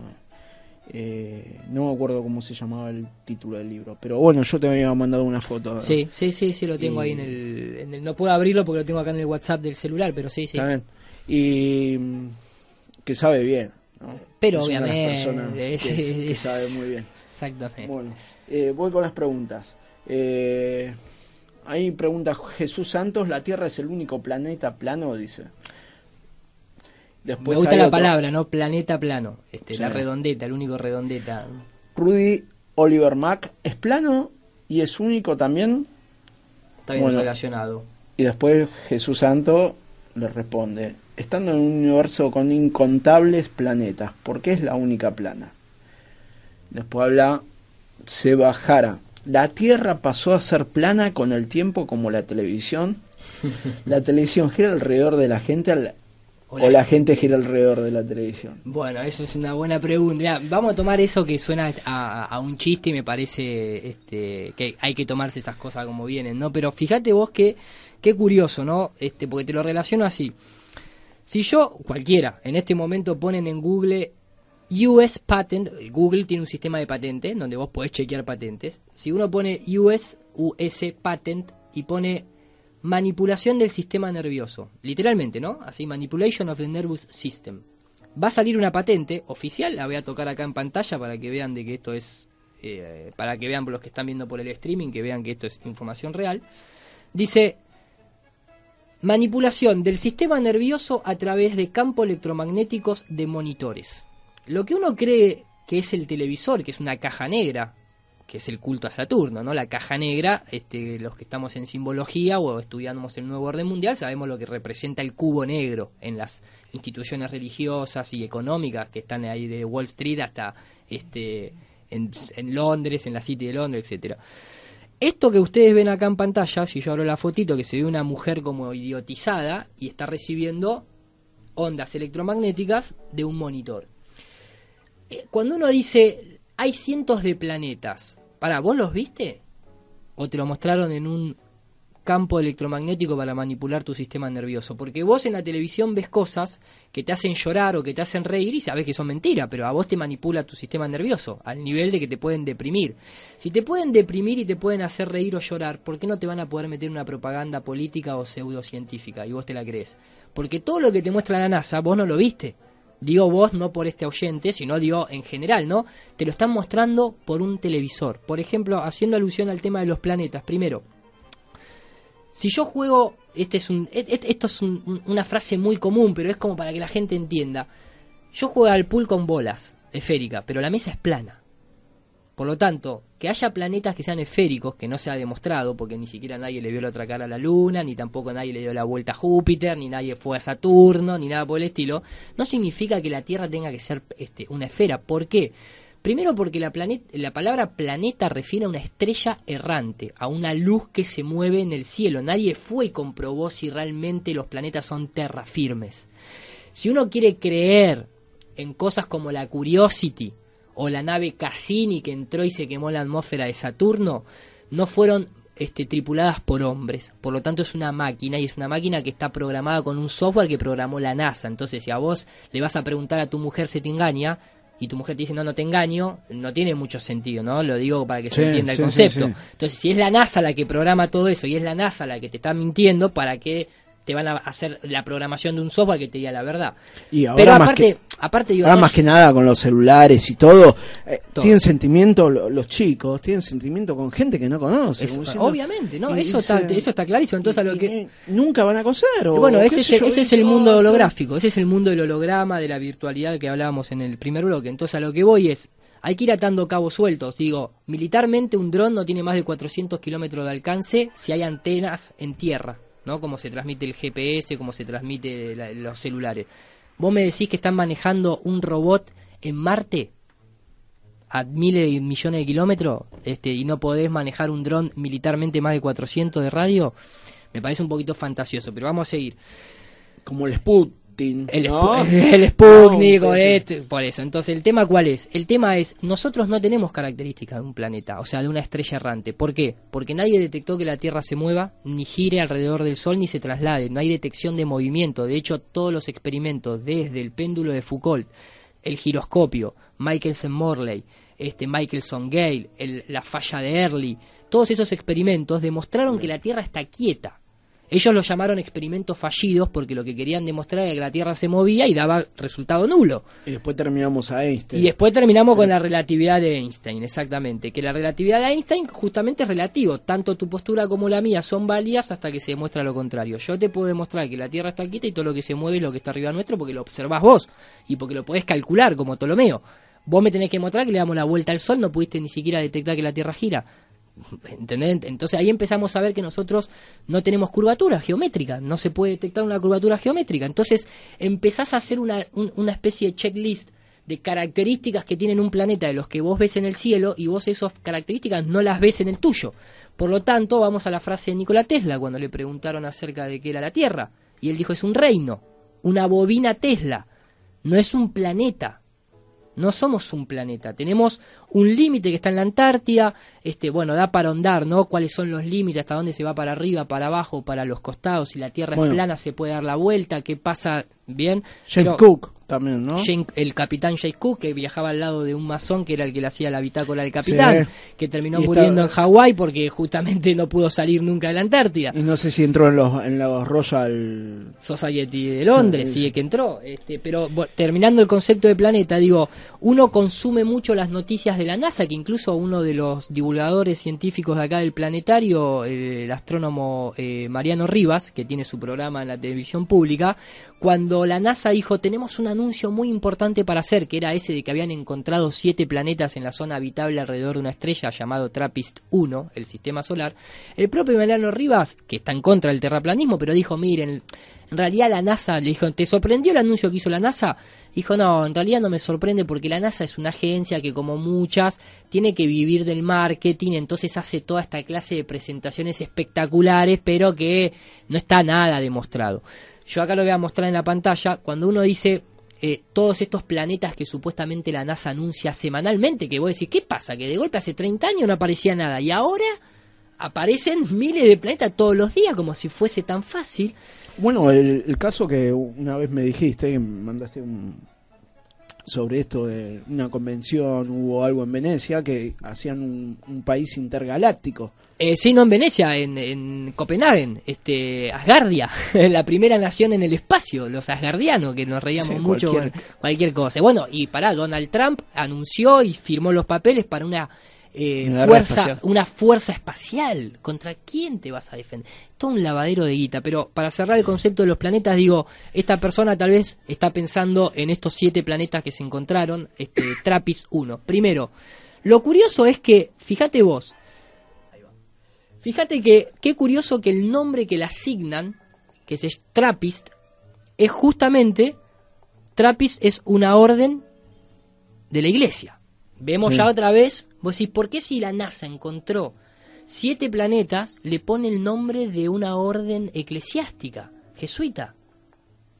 Eh, no me acuerdo cómo se llamaba el título del libro. Pero bueno, yo te había mandado una foto. Sí, sí, sí, sí, lo tengo Y- ahí en el, en el- No puedo abrirlo porque lo tengo acá en el WhatsApp del celular, pero sí, sí. Está bien. Y que sabe bien. ¿no? Pero Es obviamente, que, es- que es- sabe muy bien. Exactamente. Bueno, eh, voy con las preguntas. Eh, ahí pregunta Jesús Santos, ¿la Tierra es el único planeta plano? Dice. Después Me gusta la otro. palabra, ¿no? Planeta plano. Este, Sí. La redondeta, el único redondeta. Rudy Oliver Mack, ¿es plano y es único también? Está bien Bueno. relacionado. Y después Jesús Santo le responde, estando en un universo con incontables planetas, ¿por qué es la única plana? Después habla Seba Jara, ¿la Tierra pasó a ser plana con el tiempo como la televisión? ¿La televisión gira alrededor de la gente al- o la gente gira alrededor de la televisión? Bueno, eso es una buena pregunta. Mirá, vamos a tomar eso que suena a, a un chiste y me parece este, que hay que tomarse esas cosas como vienen, ¿no? Pero fíjate vos que qué curioso, ¿no? Este, porque te lo relaciono así. Si yo, cualquiera, en este momento ponen en Google US Patent, Google tiene un sistema de patentes donde vos podés chequear patentes. Si uno pone US, US Patent y pone manipulación del sistema nervioso, literalmente, ¿no? Así, manipulation of the nervous system. Va a salir una patente oficial, la voy a tocar acá en pantalla para que vean de que esto es, eh, para que vean los que están viendo por el streaming, que vean que esto es información real. Dice, manipulación del sistema nervioso a través de campos electromagnéticos de monitores. Lo que uno cree que es el televisor, que es una caja negra, que es el culto a Saturno, ¿no? La caja negra, este, los que estamos en simbología o estudiamos el nuevo orden mundial, sabemos lo que representa el cubo negro en las instituciones religiosas y económicas que están ahí de Wall Street hasta este, en, Londres, en la City de Londres, etcétera. Esto que ustedes ven acá en pantalla, si yo abro la fotito, que se ve una mujer como idiotizada y está recibiendo ondas electromagnéticas de un monitor. Eh, cuando uno dice hay cientos de planetas, para, ¿vos los viste? ¿O te lo mostraron en un campo electromagnético para manipular tu sistema nervioso? Porque vos en la televisión ves cosas que te hacen llorar o que te hacen reír y sabes que son mentiras, pero a vos te manipula tu sistema nervioso, al nivel de que te pueden deprimir. Si te pueden deprimir y te pueden hacer reír o llorar, ¿por qué no te van a poder meter una propaganda política o pseudocientífica y vos te la crees? Porque todo lo que te muestra la NASA, vos no lo viste. Digo vos no por este oyente, sino digo en general, ¿no? Te lo están mostrando por un televisor. Por ejemplo, haciendo alusión al tema de los planetas. Primero, si yo juego, este es un, e, e, esto es una frase muy común, pero es como para que la gente entienda. Yo juego al pool con bolas esférica, pero la mesa es plana. Por lo tanto, que haya planetas que sean esféricos, que no se ha demostrado, porque ni siquiera nadie le vio la otra cara a la Luna, ni tampoco nadie le dio la vuelta a Júpiter, ni nadie fue a Saturno, ni nada por el estilo, no significa que la Tierra tenga que ser este, una esfera. ¿Por qué? Primero porque la, la palabra planeta refiere a una estrella errante, a una luz que se mueve en el cielo. Nadie fue y comprobó si realmente los planetas son terrafirmes. Si uno quiere creer en cosas como la Curiosity, o la nave Cassini que entró y se quemó la atmósfera de Saturno, no fueron este, tripuladas por hombres. Por lo tanto es una máquina y es una máquina que está programada con un software que programó la NASA. Entonces si a vos le vas a preguntar a tu mujer si te engaña y tu mujer te dice no, no te engaño, no tiene mucho sentido, ¿no? Lo digo para que se entienda el concepto. Entonces si es la NASA la que programa todo eso y es la NASA la que te está mintiendo, ¿para que te van a hacer la programación de un software que te diga la verdad. Y ahora Pero aparte, más que, aparte ahora más que nada con los celulares y todo, eh, tienen sentimiento los chicos, tienen sentimiento con gente que no conoce. obviamente, ¿no? eso, está, eso está clarísimo. Entonces a lo que nunca van a conocer. bueno, ese, es, ese es el mundo holográfico, ese es el mundo del holograma, de la virtualidad que hablábamos en el primer bloque. Entonces a lo que voy es hay que ir atando cabos sueltos. Digo, militarmente un dron no tiene más de 400 kilómetros de alcance si hay antenas en tierra. ¿No? Como se transmite el GPS, como se transmite los celulares. ¿Vos me decís que están manejando un robot en Marte a miles y millones de kilómetros este, y no podés manejar un dron militarmente más de 400 de radio? Me parece un poquito fantasioso, pero vamos a seguir. Como el Sput el, Sputnik, este, por eso. Entonces, ¿el tema cuál es? El tema es, nosotros no tenemos características de un planeta, o sea, de una estrella errante. ¿Por qué? Porque nadie detectó que la Tierra se mueva, ni gire alrededor del Sol, ni se traslade. No hay detección de movimiento. De hecho, todos los experimentos, desde el péndulo de Foucault, el giroscopio, Michelson-Morley, este Michelson-Gale, la falla de Early, todos esos experimentos demostraron que la Tierra está quieta ellos lo llamaron experimentos fallidos porque lo que querían demostrar era que la Tierra se movía y daba resultado nulo. Y después terminamos a Einstein. Y después terminamos con la relatividad de Einstein, exactamente. Que la relatividad de Einstein justamente es relativo. Tanto tu postura como la mía son válidas hasta que se demuestra lo contrario. Yo te puedo demostrar que la Tierra está quieta y todo lo que se mueve es lo que está arriba nuestro porque lo observas vos y porque lo podés calcular como Ptolomeo. Vos me tenés que mostrar que le damos la vuelta al Sol, no pudiste ni siquiera detectar que la Tierra gira. Entonces ahí empezamos a ver que nosotros no tenemos curvatura geométrica, no se puede detectar una curvatura geométrica. Entonces empezás a hacer una, una especie de checklist de características que tienen un planeta de los que vos ves en el cielo y vos esas características no las ves en el tuyo. Por lo tanto, vamos a la frase de Nikola Tesla cuando le preguntaron acerca de qué era la Tierra. Y él dijo, es un reino, una bobina Tesla, no es un planeta. No somos un planeta, tenemos un límite que está en la Antártida, este, bueno, da para ahondar, ¿no? ¿Cuáles son los límites? ¿Hasta dónde se va para arriba, para abajo, para los costados? Si la Tierra es plana, se puede dar la vuelta, ¿qué pasa? Bien. James Cook también, ¿no? el capitán James Cook, que viajaba al lado de un masón que era el que le hacía la bitácora del capitán, que terminó muriendo en Hawái porque justamente no pudo salir nunca de la Antártida. Y no sé si entró en los, en los Royal Society de Londres, sí, que entró. Este, pero terminando el concepto de planeta, digo, uno consume mucho las noticias de la NASA, que incluso uno de los divulgadores científicos de acá del planetario, el astrónomo eh, Mariano Rivas, que tiene su programa en la televisión pública, cuando la NASA dijo tenemos un anuncio muy importante para hacer, que era ese de que habían encontrado siete planetas en la zona habitable alrededor de una estrella llamado TRAPPIST 1, el sistema solar, el propio Emiliano Rivas, que está en contra del terraplanismo, pero dijo, miren, en realidad la NASA, le dijo, ¿te sorprendió el anuncio que hizo la NASA? Dijo, no, en realidad no me sorprende porque la NASA es una agencia que como muchas tiene que vivir del marketing, entonces hace toda esta clase de presentaciones espectaculares, pero que no está nada demostrado. Yo acá lo voy a mostrar en la pantalla. Cuando uno dice eh, todos estos planetas que supuestamente la NASA anuncia semanalmente, que vos decís, ¿qué pasa? Que de golpe hace 30 años no aparecía nada y ahora aparecen miles de planetas todos los días como si fuese tan fácil. Bueno, el, caso que una vez me dijiste, mandaste un, sobre esto de una convención, hubo algo en Venecia que hacían un, país intergaláctico. Eh, sí, no en Venecia, en, en Copenhague, este, Asgardia, la primera nación en el espacio, los asgardianos, que nos reíamos mucho cualquier... con cualquier cosa. Bueno, y para Donald Trump anunció y firmó los papeles para una eh, fuerza, una fuerza espacial. ¿Contra quién te vas a defender? Todo un lavadero de guita. Pero para cerrar el concepto de los planetas, digo, esta persona tal vez está pensando en estos siete planetas que se encontraron, este, Trappist 1. Primero, lo curioso es que, fíjate vos, fíjate que, qué curioso que el nombre que le asignan, que es Trappist, es justamente, Trappist es una orden de la iglesia. Vemos ya otra vez, vos decís, ¿por qué si la NASA encontró siete planetas, le pone el nombre de una orden eclesiástica, jesuita?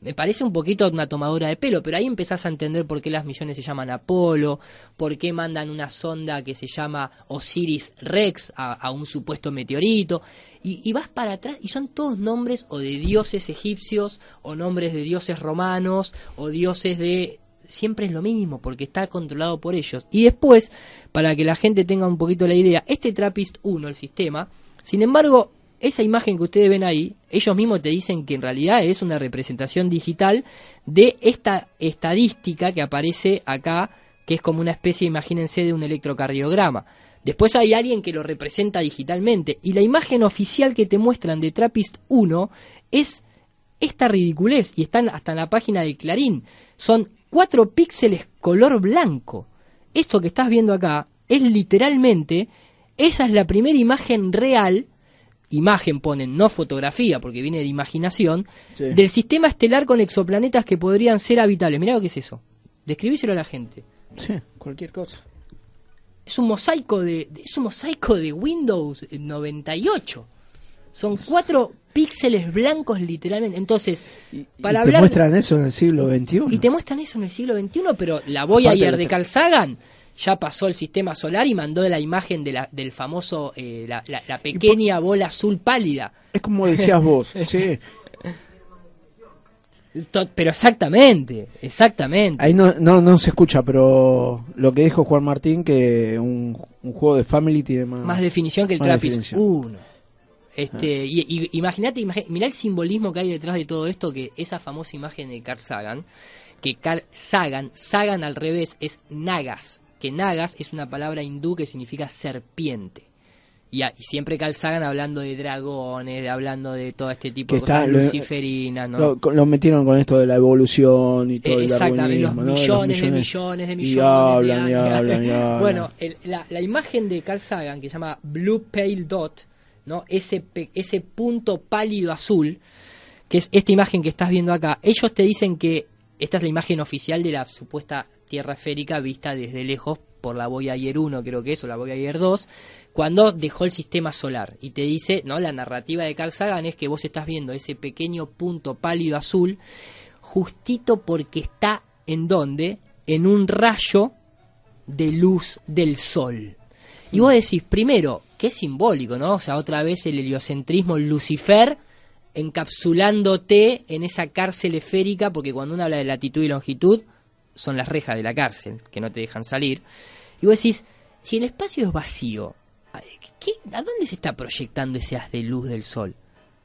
Me parece un poquito una tomadura de pelo, pero ahí empezás a entender por qué las misiones se llaman Apolo, por qué mandan una sonda que se llama Osiris Rex a, un supuesto meteorito, y, y, vas para atrás y son todos nombres o de dioses egipcios, o nombres de dioses romanos, o dioses de siempre es lo mismo, porque está controlado por ellos. Y después, para que la gente tenga un poquito la idea, este Trappist 1, el sistema, sin embargo, esa imagen que ustedes ven ahí, ellos mismos te dicen que en realidad es una representación digital de esta estadística que aparece acá, que es como una especie, imagínense, de un electrocardiograma. Después hay alguien que lo representa digitalmente y la imagen oficial que te muestran de Trappist 1 es esta ridiculez y están hasta en la página del Clarín. Son 4 píxeles color blanco. Esto que estás viendo acá es literalmente, esa es la primera imagen real, imagen ponen, no fotografía, porque viene de imaginación, del sistema estelar con exoplanetas que podrían ser habitables. Mirá lo que es eso. Describíselo a la gente. Sí, cualquier cosa. Es un mosaico de, es un mosaico de Windows 98. Son cuatro píxeles blancos literalmente. Entonces, para te muestran eso en el siglo XXI. Y te muestran eso en el siglo XXI, pero la Voyager de Carl Sagan ya pasó el sistema solar y mandó la imagen de la, del famoso, eh, la, la, pequeña bola azul pálida. Es como decías vos, sí. Pero exactamente, exactamente. Ahí no, no, no se escucha, pero lo que dijo Juan Martín, que un, un juego de Family tiene más... Más definición que el Trappist 1. Este, y, imagínate, mirá el simbolismo que hay detrás de todo esto, que esa famosa imagen de Carl Sagan, que Carl Sagan, Sagan al revés es Nagas, que Nagas es una palabra hindú que significa serpiente. Y, siempre Carl Sagan hablando de dragones, hablando de todo este tipo de cosas luciferinas, ¿no? Lo, metieron con esto de la evolución y todo Exactamente, los millones, de millones de millones. Y hablan, y hablan, Bueno, la, la imagen de Carl Sagan, que se llama Blue Pale Dot, ¿no? Ese, ese punto pálido azul, que es esta imagen que estás viendo acá, ellos te dicen que esta es la imagen oficial de la supuesta Tierra esférica vista desde lejos por la Voyager 1, creo que es, o la Voyager 2, cuando dejó el sistema solar. Y te dice, ¿no? La narrativa de Carl Sagan es que vos estás viendo ese pequeño punto pálido azul, justito porque está en donde? En un rayo de luz del sol. Y vos decís, primero, qué simbólico, ¿no? O sea, otra vez el heliocentrismo, Lucifer encapsulándote en esa cárcel esférica, porque cuando uno habla de latitud y longitud, son las rejas de la cárcel, que no te dejan salir. Y vos decís, si el espacio es vacío, ¿a dónde se está proyectando ese haz de luz del Sol?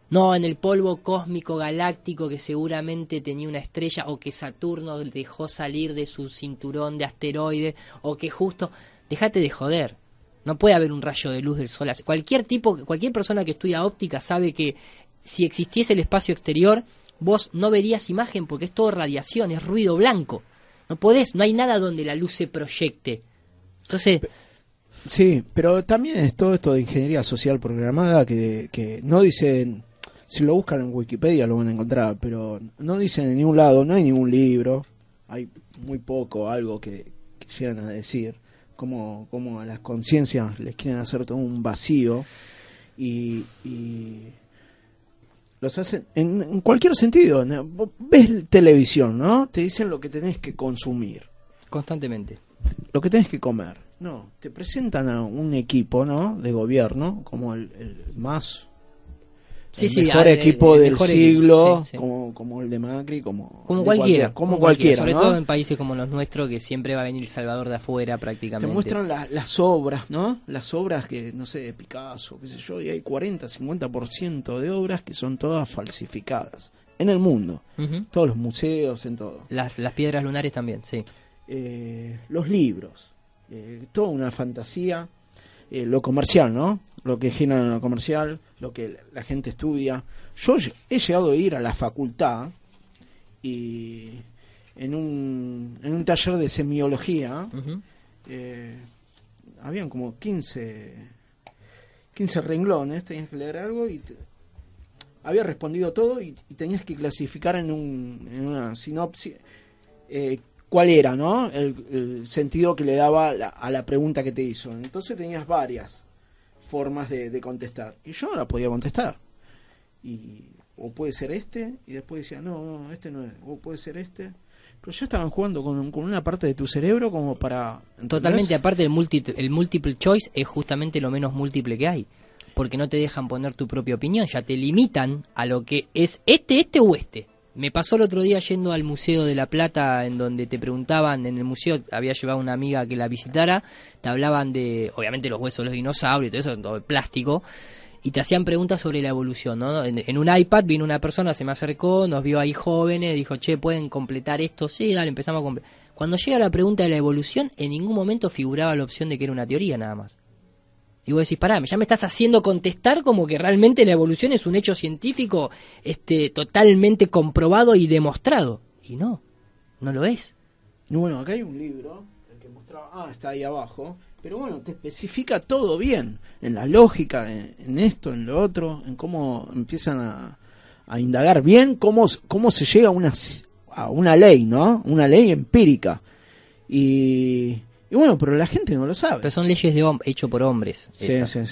No, en el polvo cósmico galáctico que seguramente tenía una estrella o que Saturno dejó salir de su cinturón de asteroides o que justo... Déjate de joder. No puede haber un rayo de luz del sol. Cualquier tipo, cualquier persona que estudia óptica sabe que si existiese el espacio exterior, vos no verías imagen porque es todo radiación, es ruido blanco. No podés, no hay nada donde la luz se proyecte. Entonces... Sí, pero también es todo esto de ingeniería social programada que, que no dicen, si lo buscan en Wikipedia lo van a encontrar, pero no dicen en ningún lado, no hay ningún libro, hay muy poco, algo que, llegan a decir, como, como a las conciencias les quieren hacer todo un vacío y, los hacen en, cualquier sentido. Ves televisión, ¿no? Te dicen lo que tenés que consumir. Constantemente. Lo que tenés que comer. No, te presentan a un equipo, ¿no? De gobierno como el, más sí, el mejor equipo del siglo, Como, como el de Macri, como, como cualquiera, como, cualquiera, sobre todo en países como los nuestros que siempre va a venir el Salvador de afuera prácticamente. Te muestran las obras, ¿no? Las obras que no sé, de Picasso, qué sé yo, y hay 40, 50% de obras que son todas falsificadas en el mundo, todos los museos, en todo. Las las piedras lunares también, sí. Eh, los libros eh, toda una fantasía, eh, lo comercial, ¿no? Lo que genera en lo comercial, lo que la gente estudia. Yo he llegado a ir a la facultad y en un, en un taller de semiología eh, habían como 15, 15 renglones, tenías que leer algo y había respondido todo y, tenías que clasificar en, un, en una sinopsis eh, cuál era, ¿no? El, sentido que le daba a la pregunta que te hizo. Entonces tenías varias formas de, contestar. Y yo no la podía contestar. Y, o puede ser este, y después decía, no, no, este no es, o puede ser este. Pero ya estaban jugando con, con una parte de tu cerebro como para... Totalmente, aparte el, multi, el multiple choice es justamente lo menos múltiple que hay. Porque no te dejan poner tu propia opinión, ya te limitan a lo que es este, este o este. Me pasó el otro día yendo al Museo de la Plata, en donde te preguntaban, en el museo había llevado una amiga que la visitara, te hablaban de, obviamente, los huesos de los dinosaurios y todo eso, todo plástico, y te hacían preguntas sobre la evolución, ¿no? En, un iPad vino una persona, se me acercó, nos vio ahí jóvenes, dijo, che, ¿pueden completar esto? Sí, dale, empezamos a completar. Cuando llega la pregunta de la evolución, en ningún momento figuraba la opción de que era una teoría nada más. Y vos decís, pará, ya me estás haciendo contestar como que realmente la evolución es un hecho científico este, totalmente comprobado y demostrado. Y no, no lo es. Y bueno, acá hay un libro, el que mostraba, ah, está ahí abajo, pero bueno, te especifica todo bien, en la lógica, en, esto, en lo otro, en cómo empiezan a, a indagar bien cómo, cómo se llega a una, a una ley, ¿no? Una ley empírica. Y y bueno, pero la gente no lo sabe. Pero son leyes de hecho por hombres.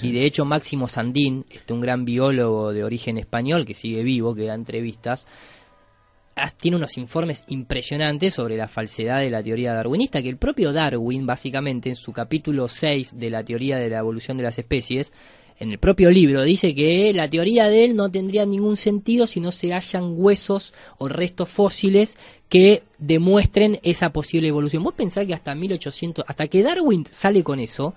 Y de hecho Máximo Sandín, este, un gran biólogo de origen español que sigue vivo, que da entrevistas, tiene unos informes impresionantes sobre la falsedad de la teoría darwinista, que el propio Darwin, básicamente, en su capítulo 6 de la teoría de la evolución de las especies, en el propio libro dice que la teoría de él no tendría ningún sentido si no se hallan huesos o restos fósiles que demuestren esa posible evolución. Vos pensás que hasta 1800, hasta que Darwin sale con eso,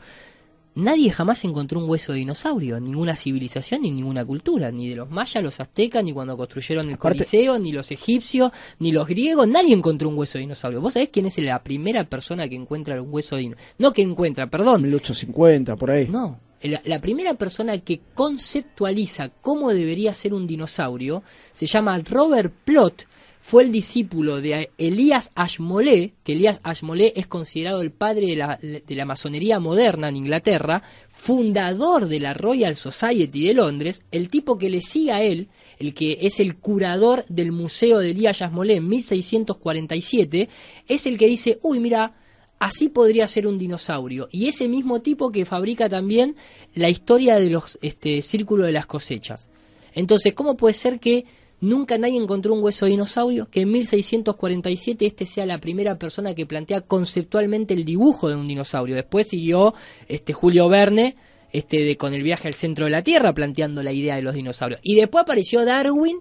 nadie jamás encontró un hueso de dinosaurio, ninguna civilización ni ninguna cultura, ni de los mayas, los aztecas, ni cuando construyeron el Coliseo, ni los egipcios, ni los griegos, nadie encontró un hueso de dinosaurio. ¿Vos sabés quién es la primera persona que encuentra un hueso de dinosaurio? No que encuentra, perdón. 1850, por ahí. No, la, primera persona que conceptualiza cómo debería ser un dinosaurio se llama Robert Plot, fue el discípulo de Elías Ashmole, que Elías Ashmole es considerado el padre de la, de la, masonería moderna en Inglaterra, fundador de la Royal Society de Londres, el tipo que le sigue a él, el que es el curador del Museo de Elías Ashmole en 1647, es el que dice, uy, mira, así podría ser un dinosaurio. Y ese mismo tipo que fabrica también la historia de los este, círculos de las cosechas. Entonces, ¿cómo puede ser que nunca nadie encontró un hueso de dinosaurio? Que en 1647 este sea la primera persona que plantea conceptualmente el dibujo de un dinosaurio. Después siguió este, Julio Verne este, de, con el viaje al centro de la Tierra planteando la idea de los dinosaurios. Y después apareció Darwin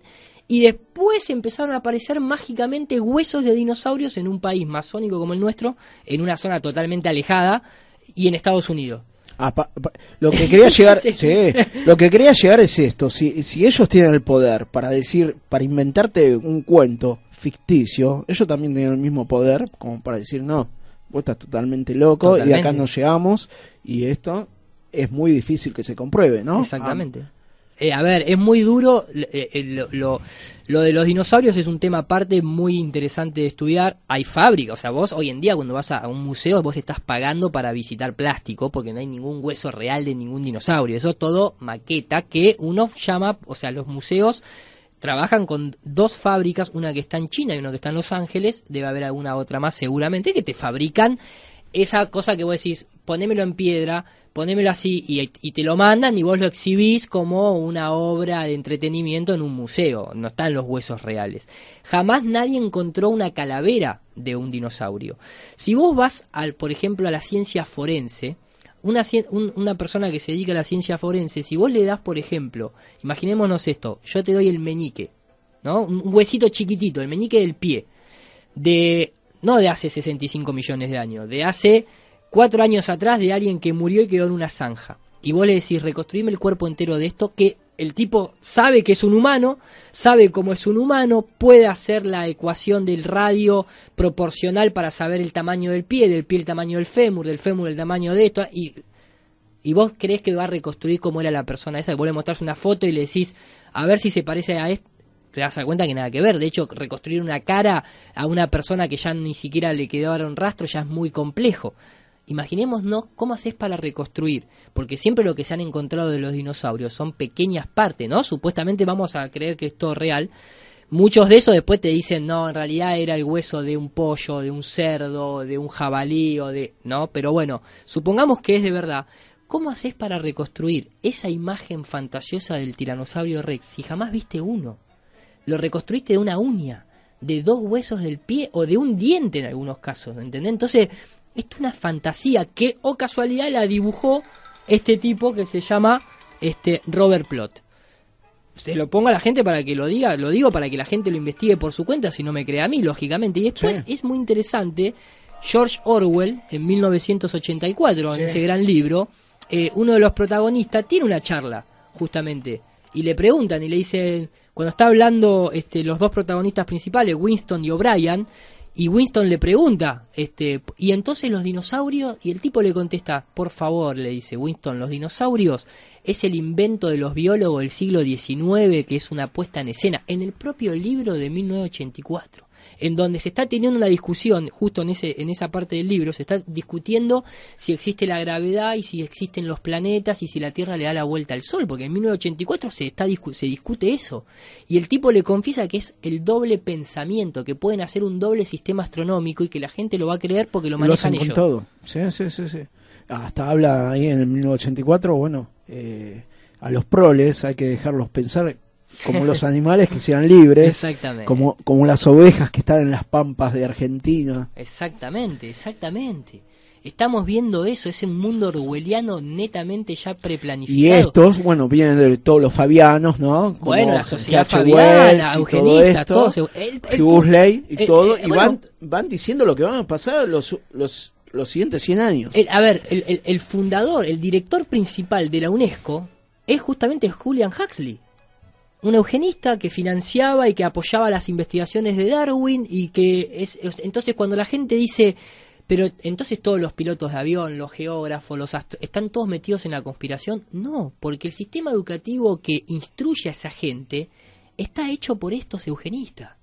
y después empezaron a aparecer mágicamente huesos de dinosaurios en un país masónico como el nuestro, en una zona totalmente alejada y en Estados Unidos. Ah, lo que quería llegar, lo que quería llegar es esto: si, si ellos tienen el poder para decir, para inventarte un cuento ficticio, ellos también tienen el mismo poder como para decir no, vos estás totalmente loco y acá no llegamos y esto es muy difícil que se compruebe, ¿no? Exactamente. Eh, a ver, es muy duro. Eh, lo, lo, de los dinosaurios es un tema aparte muy interesante de estudiar. Hay fábricas, o sea, vos hoy en día cuando vas a un museo, vos estás pagando para visitar plástico porque no hay ningún hueso real de ningún dinosaurio. Eso es todo maqueta que uno llama, o sea, los museos trabajan con dos fábricas, una que está en China y una que está en Los Ángeles. Debe haber alguna otra más seguramente que te fabrican esa cosa que vos decís, ponémelo en piedra, ponémelo así y, te lo mandan y vos lo exhibís como una obra de entretenimiento en un museo, no están los huesos reales. Jamás nadie encontró una calavera de un dinosaurio. Si vos vas, al, por ejemplo, a la ciencia forense, una, una persona que se dedica a la ciencia forense, si vos le das, por ejemplo, imaginémonos esto, yo te doy el meñique, ¿no? Un huesito chiquitito, el meñique del pie, de no de hace 65 millones de años, de hace cuatro años atrás de alguien que murió y quedó en una zanja. Y vos le decís, reconstruirme el cuerpo entero de esto, que el tipo sabe que es un humano, sabe cómo es un humano, puede hacer la ecuación del radio proporcional para saber el tamaño del pie, del pie el tamaño del fémur, del fémur el tamaño de esto, y, y vos crees que va a reconstruir cómo era la persona esa, y vos le mostrás una foto y le decís, a ver si se parece a esto, te das cuenta que nada que ver. De hecho, reconstruir una cara a una persona que ya ni siquiera le quedó ahora un rastro ya es muy complejo. Imaginémonos cómo haces para reconstruir, porque siempre lo que se han encontrado de los dinosaurios son pequeñas partes, ¿no? Supuestamente vamos a creer que es todo real. Muchos de esos después te dicen, no, en realidad era el hueso de un pollo, de un cerdo, de un jabalí o de... ¿no? Pero bueno, supongamos que es de verdad. ¿Cómo haces para reconstruir esa imagen fantasiosa del tiranosaurio rex si jamás viste uno? lo reconstruiste de una uña, de dos huesos del pie o de un diente en algunos casos, ¿entendés? Entonces, esto es una fantasía que, o casualidad, la dibujó este tipo que se llama este Robert Plot. Se lo pongo a la gente para que lo diga, lo digo para que la gente lo investigue por su cuenta, si no me cree a mí, lógicamente. Y después es muy interesante, George Orwell, en 1984, en ese gran libro, eh, uno de los protagonistas tiene una charla, justamente, y le preguntan y le dicen, cuando está hablando este, los dos protagonistas principales, Winston y O'Brien, y Winston le pregunta, este, y entonces los dinosaurios, y el tipo le contesta, por favor, le dice Winston, los dinosaurios es el invento de los biólogos del siglo XIX, que es una puesta en escena, en el propio libro de 1984 en donde se está teniendo una discusión, justo en, ese, en esa parte del libro, se está discutiendo si existe la gravedad y si existen los planetas y si la Tierra le da la vuelta al Sol, porque en 1984 se, está, se discute eso. Y el tipo le confiesa que es el doble pensamiento, que pueden hacer un doble sistema astronómico y que la gente lo va a creer porque lo manejan lo ellos. Con todo. Sí, sí, sí, sí. Hasta habla ahí en el 1984, bueno, eh, a los proles hay que dejarlos pensar como los animales que sean libres, exactamente. Como, como las ovejas que están en las pampas de Argentina. Exactamente, exactamente. Estamos viendo eso, ese mundo orwelliano netamente ya preplanificado. Y estos, bueno, vienen de todos los fabianos, ¿no? bueno, la sociedad fabiana, eugenista, todo esto, el, el, y todo, y van, van diciendo lo que van a pasar los, los, los siguientes 100 años. a ver, el, el fundador, el director principal de la UNESCO es justamente Julian Huxley un eugenista que financiaba y que apoyaba las investigaciones de Darwin y que es, entonces cuando la gente dice pero entonces todos los pilotos de avión, los geógrafos, los están todos metidos en la conspiración, no, porque el sistema educativo que instruye a esa gente está hecho por estos eugenistas.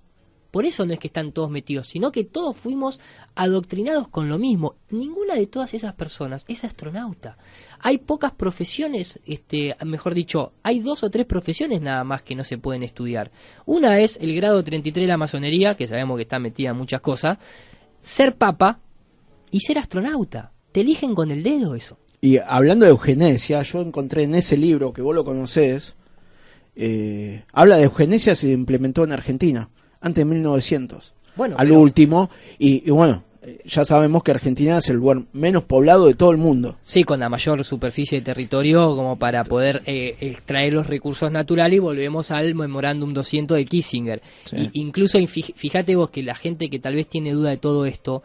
Por eso no es que están todos metidos, sino que todos fuimos adoctrinados con lo mismo. Ninguna de todas esas personas es astronauta. Hay pocas profesiones, este, mejor dicho, hay dos o tres profesiones nada más que no se pueden estudiar. Una es el grado 33 de la masonería, que sabemos que está metida en muchas cosas, ser papa y ser astronauta. Te eligen con el dedo eso. Y hablando de eugenesia, yo encontré en ese libro que vos lo conocés, eh, habla de eugenesia se implementó en Argentina antes de 1900. Bueno, al último. Y, bueno, ya sabemos que Argentina es el lugar menos poblado de todo el mundo. Sí, con la mayor superficie de territorio como para poder eh, extraer los recursos naturales y volvemos al memorándum 200 de Kissinger. incluso fíjate vos que la gente que tal vez tiene duda de todo esto,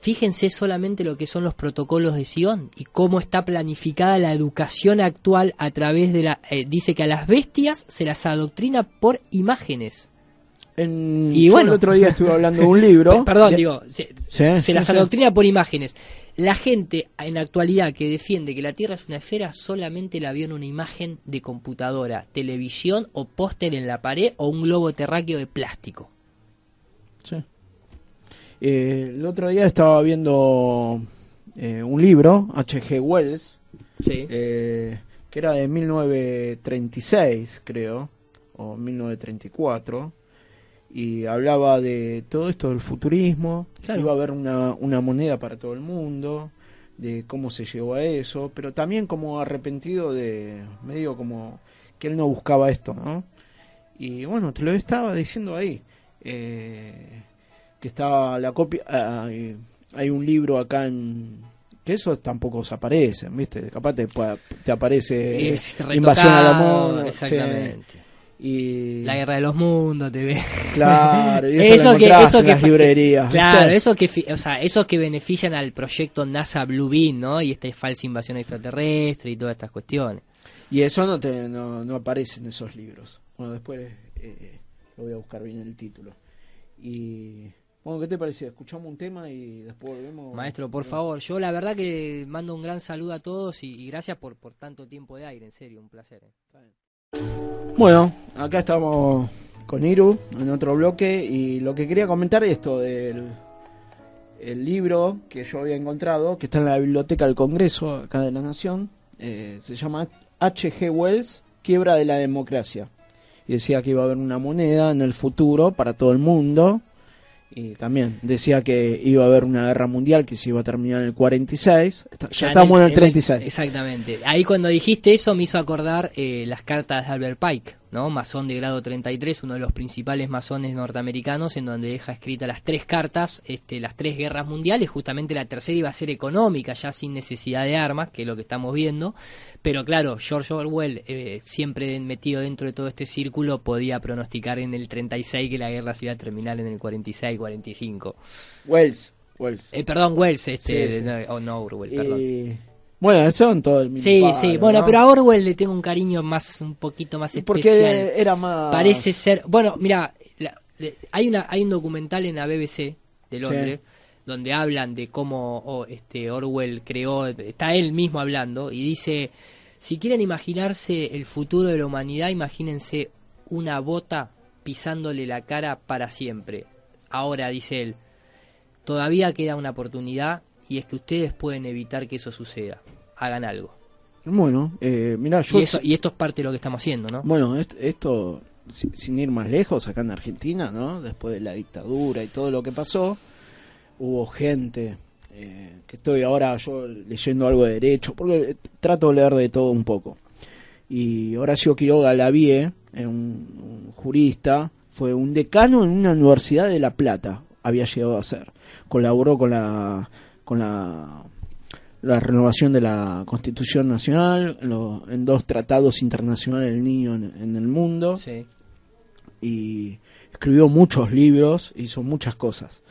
fíjense solamente lo que son los protocolos de Sion y cómo está planificada la educación actual a través de la... Eh, dice que a las bestias se las adoctrina por imágenes y bueno, el otro día estuve hablando de un libro. Perdón, digo, se, las adoctrina por imágenes. La gente en la actualidad que defiende que la Tierra es una esfera solamente la vio en una imagen de computadora, televisión o póster en la pared o un globo terráqueo de plástico. Sí. Eh, el otro día estaba viendo eh, un libro, H.G. Wells, eh, que era de 1936, creo, o 1934 y hablaba de todo esto del futurismo, iba a haber una, una moneda para todo el mundo, de cómo se llegó a eso, pero también como arrepentido de, medio como que él no buscaba esto, ¿no? Y bueno, te lo estaba diciendo ahí, eh, que estaba la copia, ah, hay, un libro acá en, que eso tampoco os aparece, ¿viste? Capaz te, te aparece Invasión a la moda. Exactamente y la guerra de los mundos te ve claro y eso, que eso que las librerías claro eso que o sea esos que benefician al proyecto NASA Blue Beam no y esta falsa invasión extraterrestre y todas estas cuestiones y eso no te no, no aparece en esos libros bueno después eh, lo voy a buscar bien el título y bueno, ¿qué te parece? Escuchamos un tema y después volvemos. Maestro, por favor, yo la verdad que mando un gran saludo a todos y, gracias por, por tanto tiempo de aire, en serio, un placer. ¿eh? Bueno, acá estamos con Iru en otro bloque y lo que quería comentar es esto del el libro que yo había encontrado, que está en la biblioteca del Congreso acá de la Nación, eh, se llama H.G. Wells, Quiebra de la Democracia. Y decía que iba a haber una moneda en el futuro para todo el mundo y también decía que iba a haber una guerra mundial que se iba a terminar en el 46. ya, estamos en el, 36. exactamente. Ahí cuando dijiste eso me hizo acordar eh, las cartas de Albert Pike, ¿no? Masón de grado 33, uno de los principales masones norteamericanos, en donde deja escritas las tres cartas, este, las tres guerras mundiales. Justamente la tercera iba a ser económica, ya sin necesidad de armas, que es lo que estamos viendo. Pero claro, George Orwell, eh, siempre metido dentro de todo este círculo, podía pronosticar en el 36 que la guerra se iba a terminar en el 46-45. Wells. Wells. Eh, perdón, Wells, este, No, no, Orwell, perdón. Bueno, eso en todo el mismo. Sí, sí, bueno, pero a Orwell le tengo un cariño más, un poquito más especial. Porque era más. Parece ser. Bueno, mira, hay, una, hay un documental en la BBC de Londres donde hablan de cómo este Orwell creó, está él mismo hablando y dice, si quieren imaginarse el futuro de la humanidad, imagínense una bota pisándole la cara para siempre. Ahora, dice él, todavía queda una oportunidad y es que ustedes pueden evitar que eso suceda. Hagan algo. Bueno, eh, mira, yo... Y, y, esto es parte de lo que estamos haciendo, ¿no? Bueno, esto, sin ir más lejos, acá en Argentina, ¿no? Después de la dictadura y todo lo que pasó, hubo gente, eh, que estoy ahora yo leyendo algo de derecho, porque trato de leer de todo un poco. Y Horacio Quiroga Lavie, un, un jurista, fue un decano en una universidad de La Plata, había llegado a ser. Colaboró con la con la, la renovación de la Constitución Nacional, en dos tratados internacionales del niño en, el mundo. Y escribió muchos libros, hizo muchas cosas.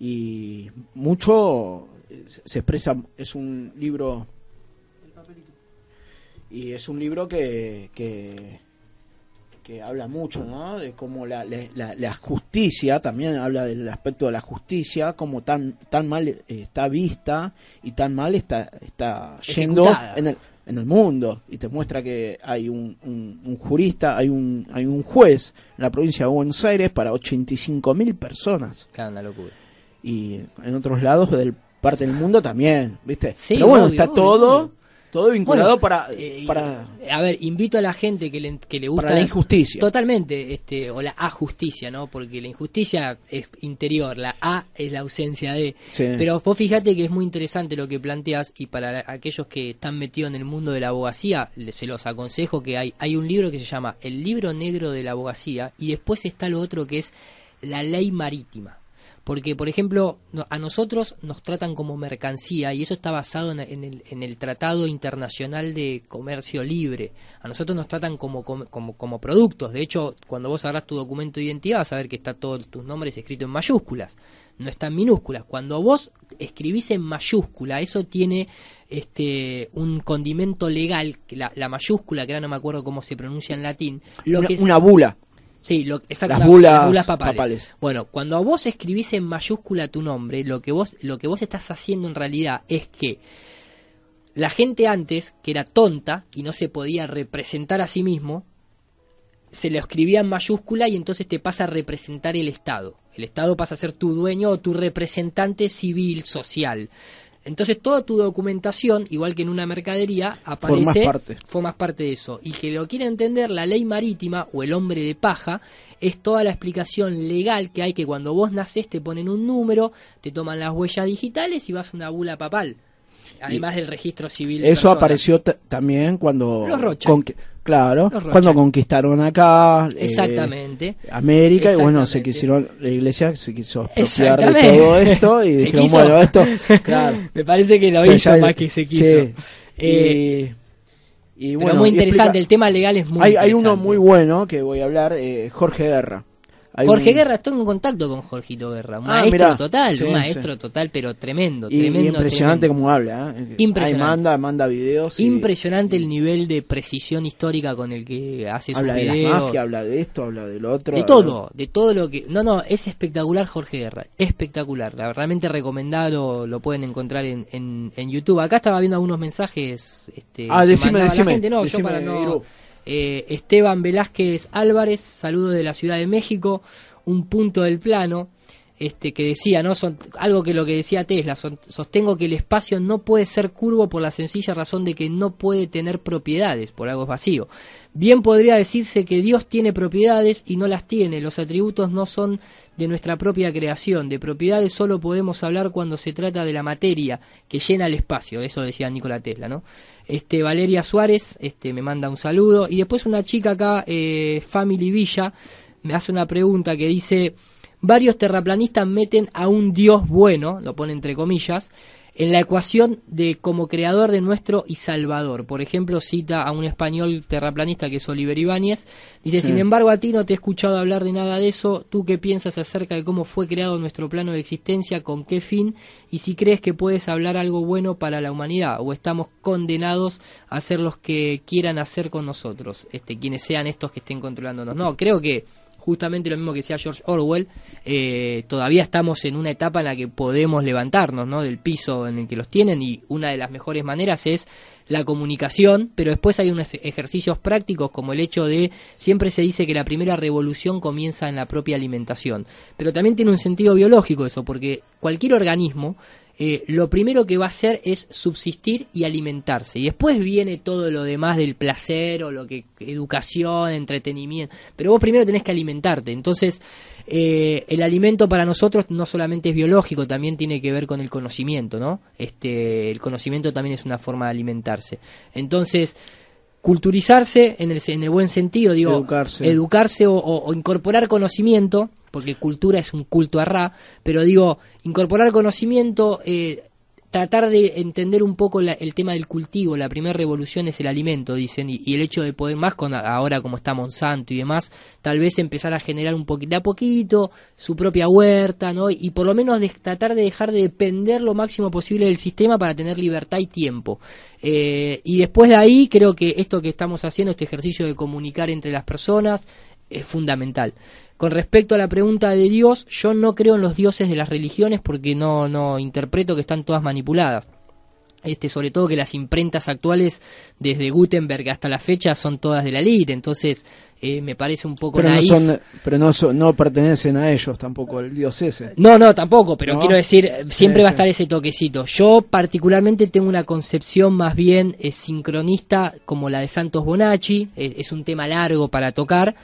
Y mucho se expresa, es un libro... Y es un libro que, que que habla mucho, ¿no? De cómo la, la, justicia, también habla del aspecto de la justicia, como tan, tan mal eh, está vista y tan mal está, está yendo en el, en el mundo. Y te muestra que hay un, un, jurista, hay un, hay un juez en la provincia de Buenos Aires para 85 mil personas. Cada locura. Y en otros lados del parte del mundo también, ¿viste? Pero bueno, está todo todo vinculado para, eh, para... A ver, invito a la gente que le, que le gusta... la injusticia. Totalmente, este, o la ajusticia, ¿no? Porque la injusticia es interior, la A es la ausencia de... Pero vos fíjate que es muy interesante lo que planteas y para aquellos que están metidos en el mundo de la abogacía, se los aconsejo que hay, hay un libro que se llama El libro negro de la abogacía y después está lo otro que es la ley marítima. Porque, por ejemplo, a nosotros nos tratan como mercancía y eso está basado en, el, en, el, Tratado Internacional de Comercio Libre. A nosotros nos tratan como, como, como, productos. De hecho, cuando vos agarrás tu documento de identidad vas a ver que está todos tus nombres escritos en mayúsculas. No está en minúsculas. Cuando vos escribís en mayúscula, eso tiene este un condimento legal, la, la mayúscula, que ahora no me acuerdo cómo se pronuncia en latín. Lo una, que una bula Sí, lo, exacto, Las la- bulas papales. papales. Bueno, cuando vos escribís en mayúscula tu nombre, lo que vos lo que vos estás haciendo en realidad es que la gente antes, que era tonta y no se podía representar a sí mismo, se lo escribía en mayúscula y entonces te pasa a representar el Estado. El Estado pasa a ser tu dueño o tu representante civil, social. Entonces toda tu documentación, igual que en una mercadería, aparece, Formás parte. formas parte de eso. Y que lo quiere entender, la ley marítima o el hombre de paja es toda la explicación legal que hay que cuando vos nacés te ponen un número, te toman las huellas digitales y vas a una bula papal. Además del registro civil. de Eso personas. apareció también cuando... Los conqui- claro, cuando conquistaron acá... eh, Exactamente. América y bueno, se quisieron, la iglesia se quiso apropiar de todo esto y dijeron, quiso. bueno, esto, claro. Me parece que lo O sea, hizo más que se quiso. sí. Eh, y, y pero bueno, muy interesante, explica- el tema legal es muy hay, hay uno interesante. muy bueno que voy a hablar, eh, Jorge Guerra. Hay Jorge un- Guerra, estoy en contacto con Jorgito Guerra. Un Ah, maestro mirá. total, Sí, un maestro sí. total, pero tremendo, y, y tremendo. impresionante tremendo. como habla. ¿eh? Impresionante. Ahí manda, manda videos. y Impresionante el nivel de precisión histórica con el que hace sus Habla de videos. mafias, habla de esto, habla del otro. De habla- todo, de todo lo que... No, no, es espectacular Jorge Guerra, espectacular. La- Realmente recomendado, lo pueden encontrar en, en, en YouTube. Acá estaba viendo algunos mensajes. Este, Ah, decime, mandaba la decime, gente. No, yo decime, para no... Eh, Esteban Velázquez Álvarez, saludos de la Ciudad de México, un punto del plano, este que decía, ¿no? Son, algo que lo que decía Tesla, sostengo que el espacio no puede ser curvo por la sencilla razón de que no puede tener propiedades, por algo es vacío. Bien podría decirse que Dios tiene propiedades y no las tiene, los atributos no son de nuestra propia creación, de propiedades solo podemos hablar cuando se trata de la materia que llena el espacio, eso decía Nikola Tesla, ¿no? Este Valeria Suárez, este me manda un saludo y después una chica acá, eh, Family Villa, me hace una pregunta que dice varios terraplanistas meten a un Dios bueno, lo pone entre comillas, en la ecuación de como creador de nuestro y salvador. Por ejemplo, cita a un español terraplanista que es Oliver Ibáñez. Dice, Sí. sin embargo, a ti no te he escuchado hablar de nada de eso. ¿Tú qué piensas acerca de cómo fue creado nuestro plano de existencia, con qué fin? Y si crees que puedes hablar algo bueno para la humanidad o estamos condenados a ser los que quieran hacer con nosotros, este, quienes sean estos que estén controlándonos. No, creo que justamente lo mismo que decía George Orwell, eh, todavía estamos en una etapa en la que podemos levantarnos ¿no? del piso en el que los tienen y una de las mejores maneras es la comunicación, pero después hay unos ejercicios prácticos como el hecho de, siempre se dice que la primera revolución comienza en la propia alimentación, pero también tiene un sentido biológico eso, porque cualquier organismo eh, lo primero que va a hacer es subsistir y alimentarse. Y después viene todo lo demás del placer o lo que educación, entretenimiento. Pero vos primero tenés que alimentarte. Entonces, eh, el alimento para nosotros no solamente es biológico, también tiene que ver con el conocimiento, ¿no? Este, el conocimiento también es una forma de alimentarse. Entonces, culturizarse en el, en el buen sentido, digo, Educarse. educarse o, o- o incorporar conocimiento, porque cultura es un culto a Ra, pero digo, incorporar conocimiento, eh, tratar de entender un poco la- el tema del cultivo, la primera revolución es el alimento, dicen, y, el hecho de poder más con ahora como está Monsanto y demás, tal vez empezar a generar un poquito, a poquito su propia huerta, ¿no? Y por lo menos tratar de dejar de depender lo máximo posible del sistema para tener libertad y tiempo. Eh, y después de ahí creo que esto que estamos haciendo, este ejercicio de comunicar entre las personas, es fundamental. Con respecto a la pregunta de Dios, yo no creo en los dioses de las religiones porque no, no interpreto que están todas manipuladas. Este, sobre todo que las imprentas actuales, desde Gutenberg hasta la fecha, son todas de la elite, entonces eh, me parece un poco Pero no, son, pero no, son- no pertenecen a ellos tampoco, el dios ese. No, no, tampoco, pero ¿No? quiero decir, eh, siempre va a estar ese toquecito. Yo particularmente tengo una concepción más bien eh, sincronista como la de Santos Bonacci, eh, es un tema largo para tocar,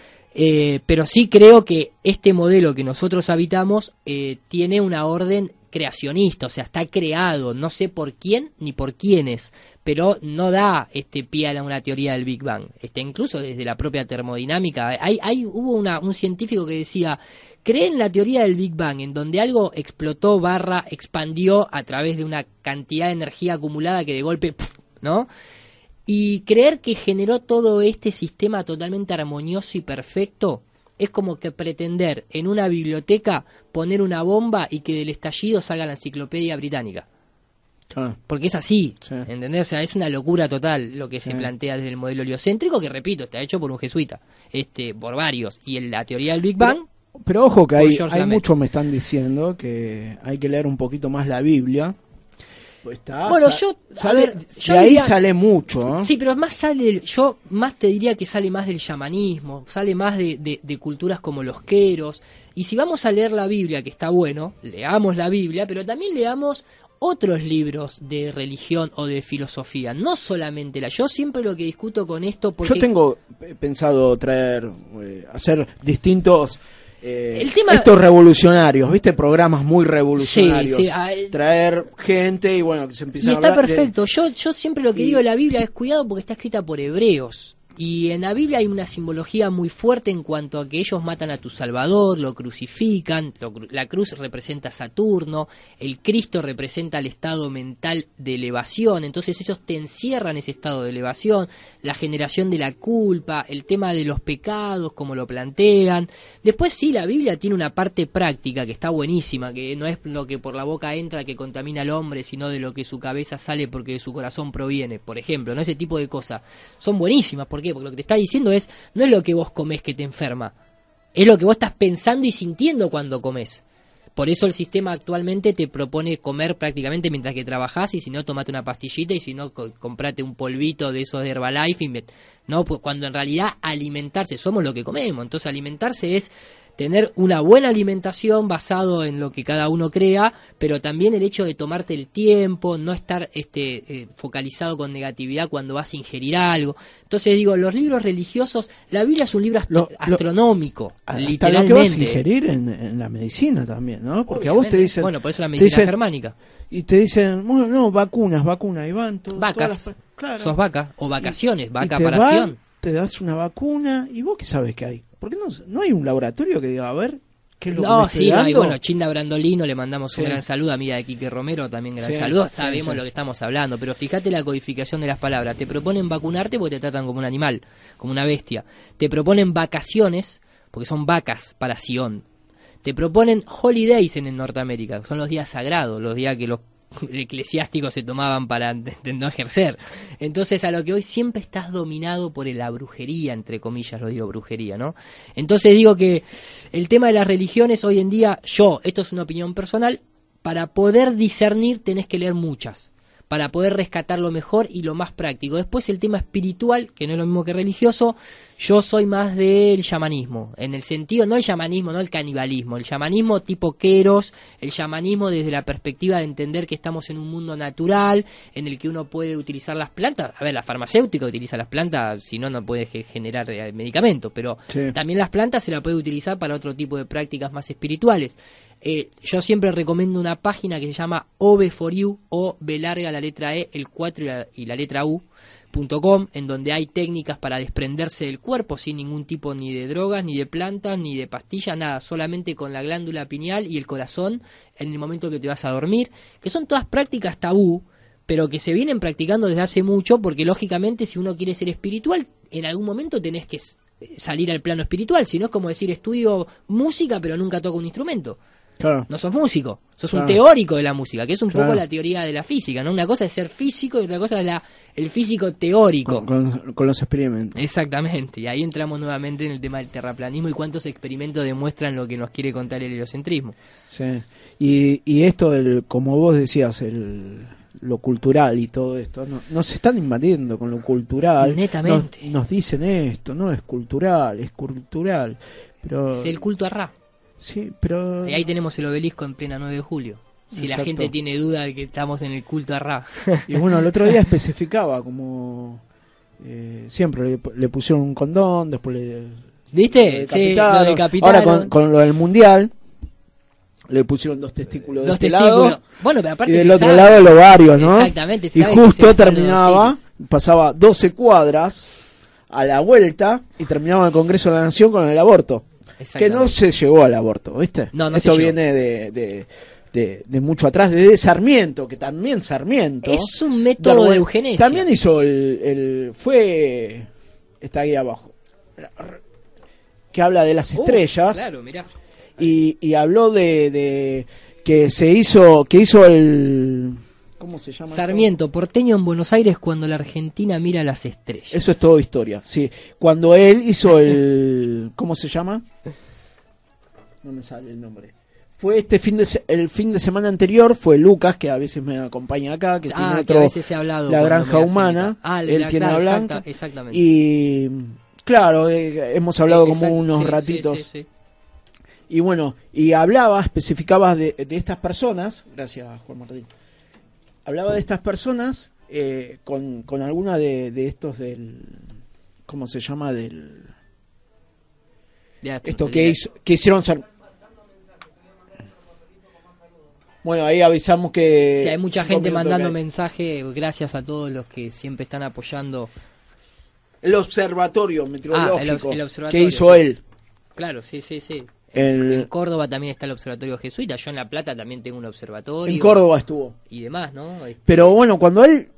eh, pero sí creo que este modelo que nosotros habitamos eh, tiene una orden creacionista, o sea, está creado, no sé por quién ni por quiénes, pero no da este pie a una teoría del Big Bang. Este, incluso desde la propia termodinámica, hay, hay, hubo una, un científico que decía, cree en la teoría del Big Bang, en donde algo explotó, barra, expandió a través de una cantidad de energía acumulada que de golpe. ¿no? Y creer que generó todo este sistema totalmente armonioso y perfecto es como que pretender en una biblioteca poner una bomba y que del estallido salga la enciclopedia británica. Porque es así, ¿entendés? O sea, es una locura total lo que se plantea desde el modelo heliocéntrico, que repito, está hecho por un jesuita, este, por varios. Y en la teoría del Big Bang... Pero, ojo que hay, hay muchos me están diciendo que hay que leer un poquito más la Biblia. Bueno, yo, a ver, de ahí sale mucho. Sí, pero más sale, yo más te diría que sale más del chamanismo, sale más de, de culturas como los queros. Y si vamos a leer la Biblia, que está bueno, leamos la Biblia, pero también leamos otros libros de religión o de filosofía, no solamente la. Yo siempre lo que discuto con esto porque yo tengo pensado traer eh, hacer distintos eh, estos revolucionarios, ¿viste? Programas muy revolucionarios. traer gente y bueno, que se empiece y está perfecto. Yo, yo siempre lo que digo de la Biblia es cuidado porque está escrita por hebreos. Y en la Biblia hay una simbología muy fuerte en cuanto a que ellos matan a tu Salvador, lo crucifican, la cruz representa a Saturno, el Cristo representa el estado mental de elevación, entonces ellos te encierran ese estado de elevación, la generación de la culpa, el tema de los pecados, como lo plantean. Después sí, la Biblia tiene una parte práctica que está buenísima, que no es lo que por la boca entra que contamina al hombre, sino de lo que su cabeza sale porque de su corazón proviene, por ejemplo, ¿no? Ese tipo de cosas son buenísimas porque porque lo que te está diciendo es, no es lo que vos comés que te enferma, es lo que vos estás pensando y sintiendo cuando comes. Por eso el sistema actualmente te propone comer prácticamente mientras que trabajás y si no, tomate una pastillita y si no, comprate un polvito de esos de Herbalife. Y no, pues cuando en realidad alimentarse, somos lo que comemos. Entonces alimentarse es tener una buena alimentación basado en lo que cada uno crea, pero también el hecho de tomarte el tiempo, no estar este, eh, focalizado con negatividad cuando vas a ingerir algo. Entonces digo, los libros religiosos, la Biblia es un libro astronómico, literalmente. lo que vas a ingerir en, la medicina también, ¿no? Porque a vos te dicen... Bueno, por eso la medicina germánica. Y te dicen, bueno, no, vacunas, vacunas, y van Vacas, claro. sos vaca, o vacaciones, vaca para acción. te das una vacuna, y vos qué sabes que hay. ¿Por qué no, no hay un laboratorio que diga, a ver, ¿Qué es lo no, sí, no, bueno, Chinda Brandolino, le mandamos un gran saludo, amiga de Quique Romero, también gran saludo, sabemos lo que estamos hablando, pero fíjate la codificación de las palabras, te proponen vacunarte porque te tratan como un animal, como una bestia, te proponen vacaciones porque son vacas para Sion, te proponen holidays en Norteamérica, son los días sagrados, los días que los eclesiásticos se tomaban para no ejercer. Entonces, a lo que hoy siempre estás dominado por la brujería, entre comillas, lo digo brujería, ¿no? Entonces digo que el tema de las religiones hoy en día, yo, esto es una opinión personal, para poder discernir tenés que leer muchas para poder rescatar lo mejor y lo más práctico. Después el tema espiritual, que no es lo mismo que religioso, yo soy más del chamanismo, en el sentido, no el chamanismo, no el canibalismo, el chamanismo tipo queros, el chamanismo desde la perspectiva de entender que estamos en un mundo natural, en el que uno puede utilizar las plantas, a ver, la farmacéutica utiliza las plantas, si no, no puede generar eh, medicamentos, pero también las plantas se la puede utilizar para otro tipo de prácticas más espirituales. Eh, yo siempre recomiendo una página que se llama OB4U, o B larga la letra E, el 4 y la, letra U, en donde hay técnicas para desprenderse del cuerpo sin ningún tipo ni de drogas, ni de plantas, ni de pastillas, nada, solamente con la glándula pineal y el corazón en el momento que te vas a dormir, que son todas prácticas tabú, pero que se vienen practicando desde hace mucho, porque lógicamente si uno quiere ser espiritual, en algún momento tenés que salir al plano espiritual, si no es como decir estudio música pero nunca toco un instrumento. No sos músico, sos un teórico de la música, que es un poco la teoría de la física, ¿no? Una cosa es ser físico y otra cosa es la, el físico teórico. Con, los experimentos. Exactamente, y ahí entramos nuevamente en el tema del terraplanismo y cuántos experimentos demuestran lo que nos quiere contar el heliocentrismo. Sí, y, y esto, del, como vos decías, el, lo cultural y todo esto, no, nos están invadiendo con lo cultural. Netamente. Nos, dicen esto, no es cultural, es cultural. Pero... Es el culto a Ra. Sí, pero... Y ahí tenemos el obelisco en plena 9 de julio. Si la gente tiene duda de que estamos en el culto a Ra. Y bueno, el otro día especificaba como... Eh, siempre le, pusieron un condón, después le... ¿Viste? sí, lo decapitaron. Ahora con, lo del mundial le pusieron dos testículos de este lado bueno, pero aparte y del otro lado los varios, ¿no? Exactamente. Y justo terminaba, pasaba 12 cuadras a la vuelta y terminaba el Congreso de la Nación con el aborto que no se llegó al aborto, ¿viste? No, Esto viene de, de, mucho atrás, de Sarmiento, que también Sarmiento... Es un método de eugenesia. También hizo el, fue... Está ahí abajo. Que habla de las oh, estrellas. Claro, mirá. Y, y habló de, de que se hizo, que hizo el ¿Cómo se llama? Sarmiento, porteño en Buenos Aires cuando la Argentina mira las estrellas. Eso es todo historia, sí. Cuando él hizo el... ¿Cómo se llama? No me sale el nombre. Fue este fin de el fin de semana anterior, fue Lucas, que a veces me acompaña acá, que ah, tiene otro... a veces he hablado la granja humana. Ah, él la, tiene claro, Blanca. exactamente. Y claro, eh, hemos hablado Eh, como unos sí, ratitos. sí, sí. Y bueno, y hablaba, especificaba de, de estas personas, gracias Juan Martín, hablaba de estas personas eh, con, con alguna de, de estos del, ¿cómo se llama? Del, Ya, esto que, hizo- que hicieron ser... Bueno, ahí avisamos que... Sí, hay mucha gente mandando mensajes, gracias a todos los que siempre están apoyando. El observatorio Ah, meteorológico el el que hizo sí. él. Claro, sí, sí, sí. El- En Córdoba también está el observatorio jesuita, yo en La Plata también tengo un observatorio. En Córdoba estuvo. Y demás, ¿no? Este, Pero bueno, cuando él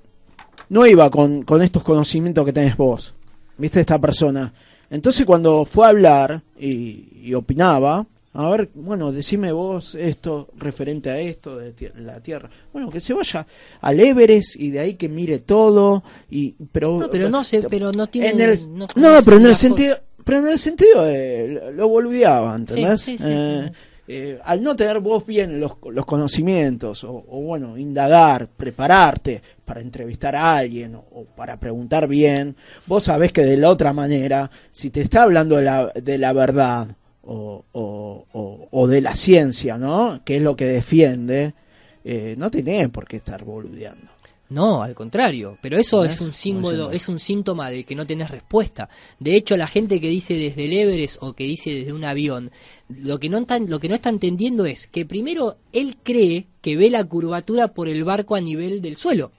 no iba con, con estos conocimientos que tenés vos, viste esta persona, entonces cuando fue a hablar y, y opinaba, a ver, bueno, decime vos esto referente a esto de la Tierra. Bueno, que se vaya al Everest y de ahí que mire todo y pero No, pero no sé, pero no tiene... en el, no no, pero en el sentido pero en el sentido de lo- boludeaba, ¿entendés? sí, sí, Eh, sí. eh, al no tener vos bien los, los conocimientos o, o, bueno, indagar, prepararte para entrevistar a alguien o, o para preguntar bien, vos sabés que de la otra manera, si te está hablando de la, de la verdad o, o, o- o de la ciencia, ¿no? Que es lo que defiende, eh, no tenés por qué estar boludeando. No, al contrario, pero eso es un símbolo, es un síntoma de que no tenés respuesta. De hecho, la gente que dice desde el Everest o que dice desde un avión, lo que no está, lo que no está entendiendo es que primero él cree que ve la curvatura por el barco a nivel del suelo,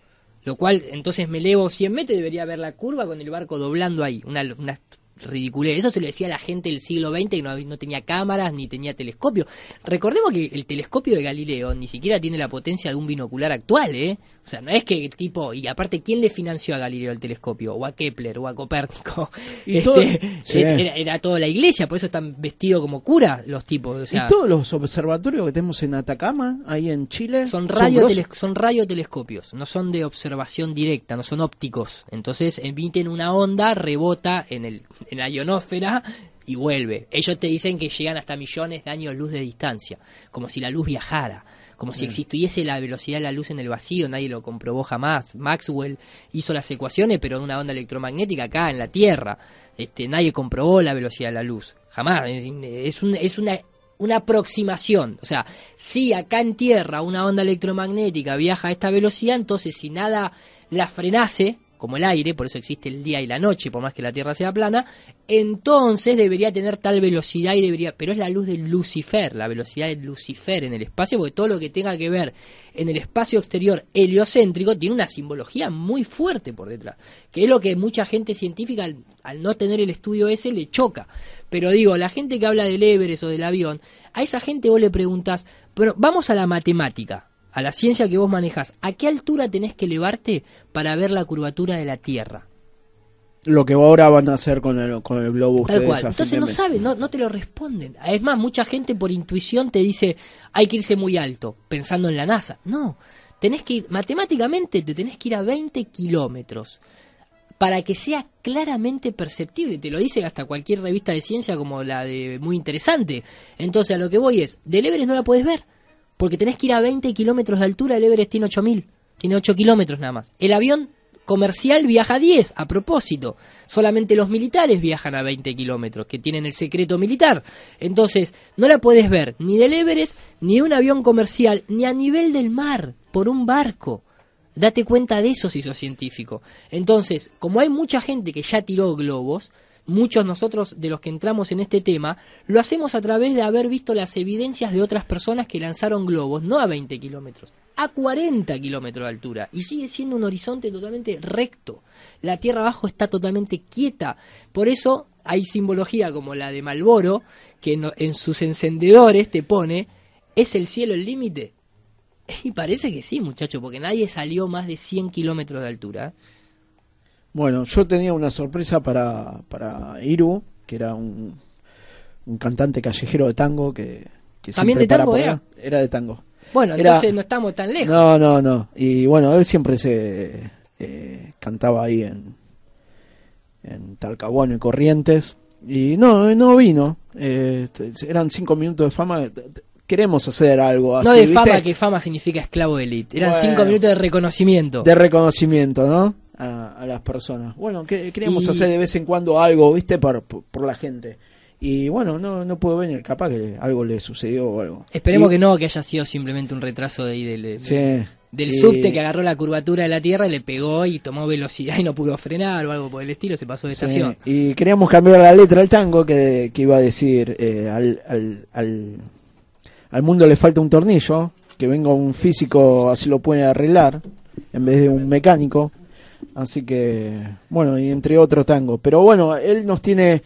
lo cual entonces me elevo 100 metros y debería ver la curva con el barco doblando ahí, una, una ridiculez. Eso se lo decía a la gente del siglo XX que no, tenía cámaras ni tenía telescopio. Recordemos que el telescopio de Galileo ni siquiera tiene la potencia de un binocular actual, ¿eh? O sea, no es que tipo, y aparte, ¿quién le financió a Galileo el telescopio? O a Kepler, o a Copérnico. Y Este, todo- es- sí. era, era toda la iglesia, por eso están vestidos como cura los tipos. O sea, y todos los observatorios que tenemos en Atacama, ahí en Chile, son grosos. radioteles- son radiotelescopios, no son de observación directa, no son ópticos. Entonces emiten una onda, rebota en, el, en la ionosfera y vuelve. Ellos te dicen que llegan hasta millones de años luz de distancia, como si la luz viajara, como si existiese la velocidad de la luz en el vacío, nadie lo comprobó jamás. Maxwell hizo las ecuaciones, pero de una onda electromagnética acá en la Tierra. Este, nadie comprobó la velocidad de la luz, jamás. Es, es un- es una una aproximación. O sea, si acá en Tierra una onda electromagnética viaja a esta velocidad, entonces si nada la frenase, como el aire, por eso existe el día y la noche, por más que la Tierra sea plana, entonces debería tener tal velocidad y debería... Pero es la luz de Lucifer, la velocidad de Lucifer en el espacio, porque todo lo que tenga que ver en el espacio exterior heliocéntrico tiene una simbología muy fuerte por detrás, que es lo que mucha gente científica al, no tener el estudio ese le choca. Pero digo, la gente que habla del Everest o del avión, a esa gente vos le preguntas, pero vamos a la matemática, a la ciencia que vos manejas, ¿a qué altura tenés que elevarte para ver la curvatura de la Tierra? Lo que ahora van a hacer con el, con el globo Tal cual. Entonces no saben, no, no te lo responden. Es más, mucha gente por intuición te dice, hay que irse muy alto, pensando en la NASA. No, tenés que ir, matemáticamente te tenés que ir a 20 kilómetros para que sea claramente perceptible. Te lo dice hasta cualquier revista de ciencia como la de Muy Interesante. Entonces a lo que voy es, del Everest no la puedes ver, porque tenés que ir a 20 kilómetros de altura, el Everest tiene 8000, tiene 8 kilómetros nada más. El avión comercial viaja a 10, a propósito. Solamente los militares viajan a 20 kilómetros, que tienen el secreto militar. Entonces, no la puedes ver ni del Everest, ni de un avión comercial, ni a nivel del mar, por un barco. Date cuenta de eso si sos científico. Entonces, como hay mucha gente que ya tiró globos, muchos nosotros de los que entramos en este tema, lo hacemos a través de haber visto las evidencias de otras personas que lanzaron globos, no a 20 kilómetros, a 40 kilómetros de altura. Y sigue siendo un horizonte totalmente recto. La Tierra abajo está totalmente quieta. Por eso hay simbología como la de Malboro, que en sus encendedores te pone, ¿es el cielo el límite? Y parece que sí, muchacho, porque nadie salió más de 100 kilómetros de altura. Bueno, yo tenía una sorpresa para, para Iru, que era un, un cantante callejero de tango que, que ¿También de tango era? Era de tango. Bueno, entonces no estamos tan lejos. No, no, no. Y bueno, él siempre se eh, cantaba ahí en, en Talcahuano y Corrientes. Y no, no vino. Eh, eran cinco minutos de fama. Queremos hacer algo así. No de fama, que fama significa esclavo de élite. Eran cinco minutos de reconocimiento. De reconocimiento, ¿no? A, las personas. Bueno, que, queríamos hacer de vez en cuando algo, ¿viste? Por, por, la gente. Y bueno, no, no puedo venir. Capaz que algo le sucedió o algo. Esperemos que no, que haya sido simplemente un retraso de ahí del. sí del subte que agarró la curvatura de la Tierra y le pegó y tomó velocidad y no pudo frenar o algo por el estilo, se pasó de estación. Y queríamos cambiar la letra al tango que, iba a decir eh, al, al, al, mundo le falta un tornillo, que venga un físico así lo puede arreglar en vez de un mecánico. Así que, bueno, y entre otros tangos. Pero bueno, él nos tiene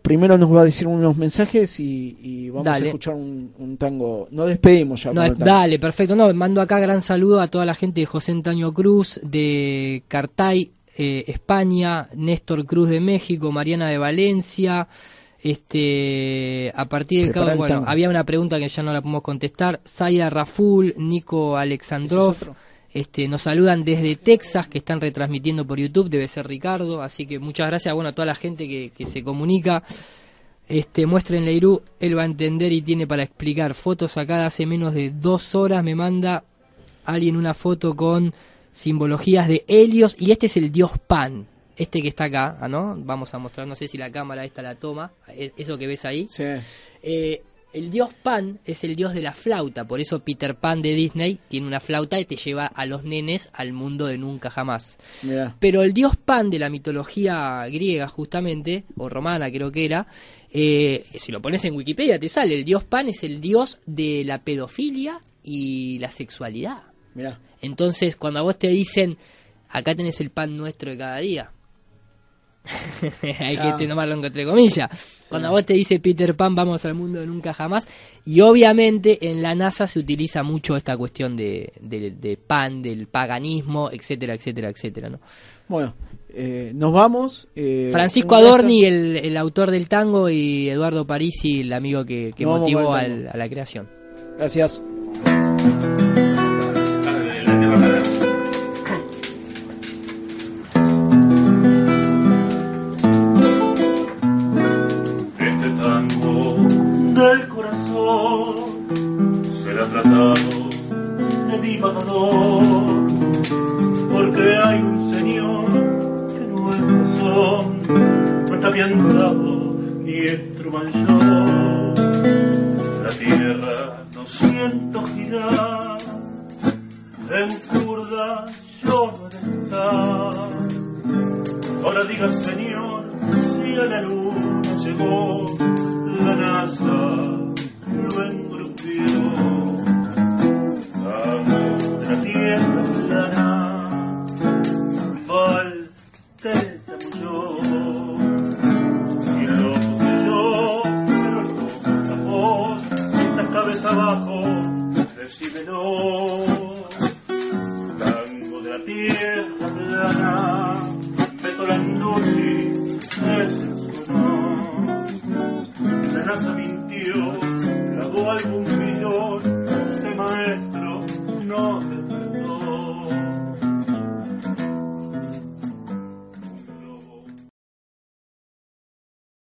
primero nos va a decir unos mensajes y, vamos a escuchar un, tango. Nos despedimos ya. dale, perfecto. No, mando acá gran saludo a toda la gente de José Antonio Cruz, de Cartay, eh, España, Néstor Cruz de México, Mariana de Valencia. Este, a partir del cabo, bueno, había una pregunta que ya no la podemos contestar. Zaira Raful, Nico Alexandrov. Este, nos saludan desde Texas, que están retransmitiendo por YouTube, debe ser Ricardo, así que muchas gracias bueno, a toda la gente que, se comunica. Este, muéstrenle Irú, él va a entender y tiene para explicar. Fotos sacadas hace menos de dos horas, me manda alguien una foto con simbologías de Helios y este es el dios Pan, este que está acá, ¿ah, ¿no? Vamos a mostrar, no sé si la cámara esta la toma, eso que ves ahí. Sí. Eh, el dios Pan es el dios de la flauta, por eso Peter Pan de Disney tiene una flauta y te lleva a los nenes al mundo de nunca jamás. Pero el dios Pan de la mitología griega justamente, o romana creo que era, eh, si lo pones en Wikipedia te sale, el dios Pan es el dios de la pedofilia y la sexualidad. Entonces cuando a vos te dicen, acá tenés el pan nuestro de cada día, Hay que tomarlo entre comillas. Cuando vos te dice Peter Pan, vamos al mundo de nunca jamás. Y obviamente en la NASA se utiliza mucho esta cuestión de, pan, del paganismo, etcétera, etcétera, etcétera. ¿no? Bueno, eh, nos vamos. Eh, Francisco Adorni, el, autor del tango, y Eduardo Parisi, el amigo que, motivó a la creación. Gracias. Ni es Truman La tierra no siento girar, en curda yo estar. Ahora diga señor si a la luna llegó la NASA lo engrupió. Tango de la tierra plana, Betolanducci es el su nombre. La raza mintió.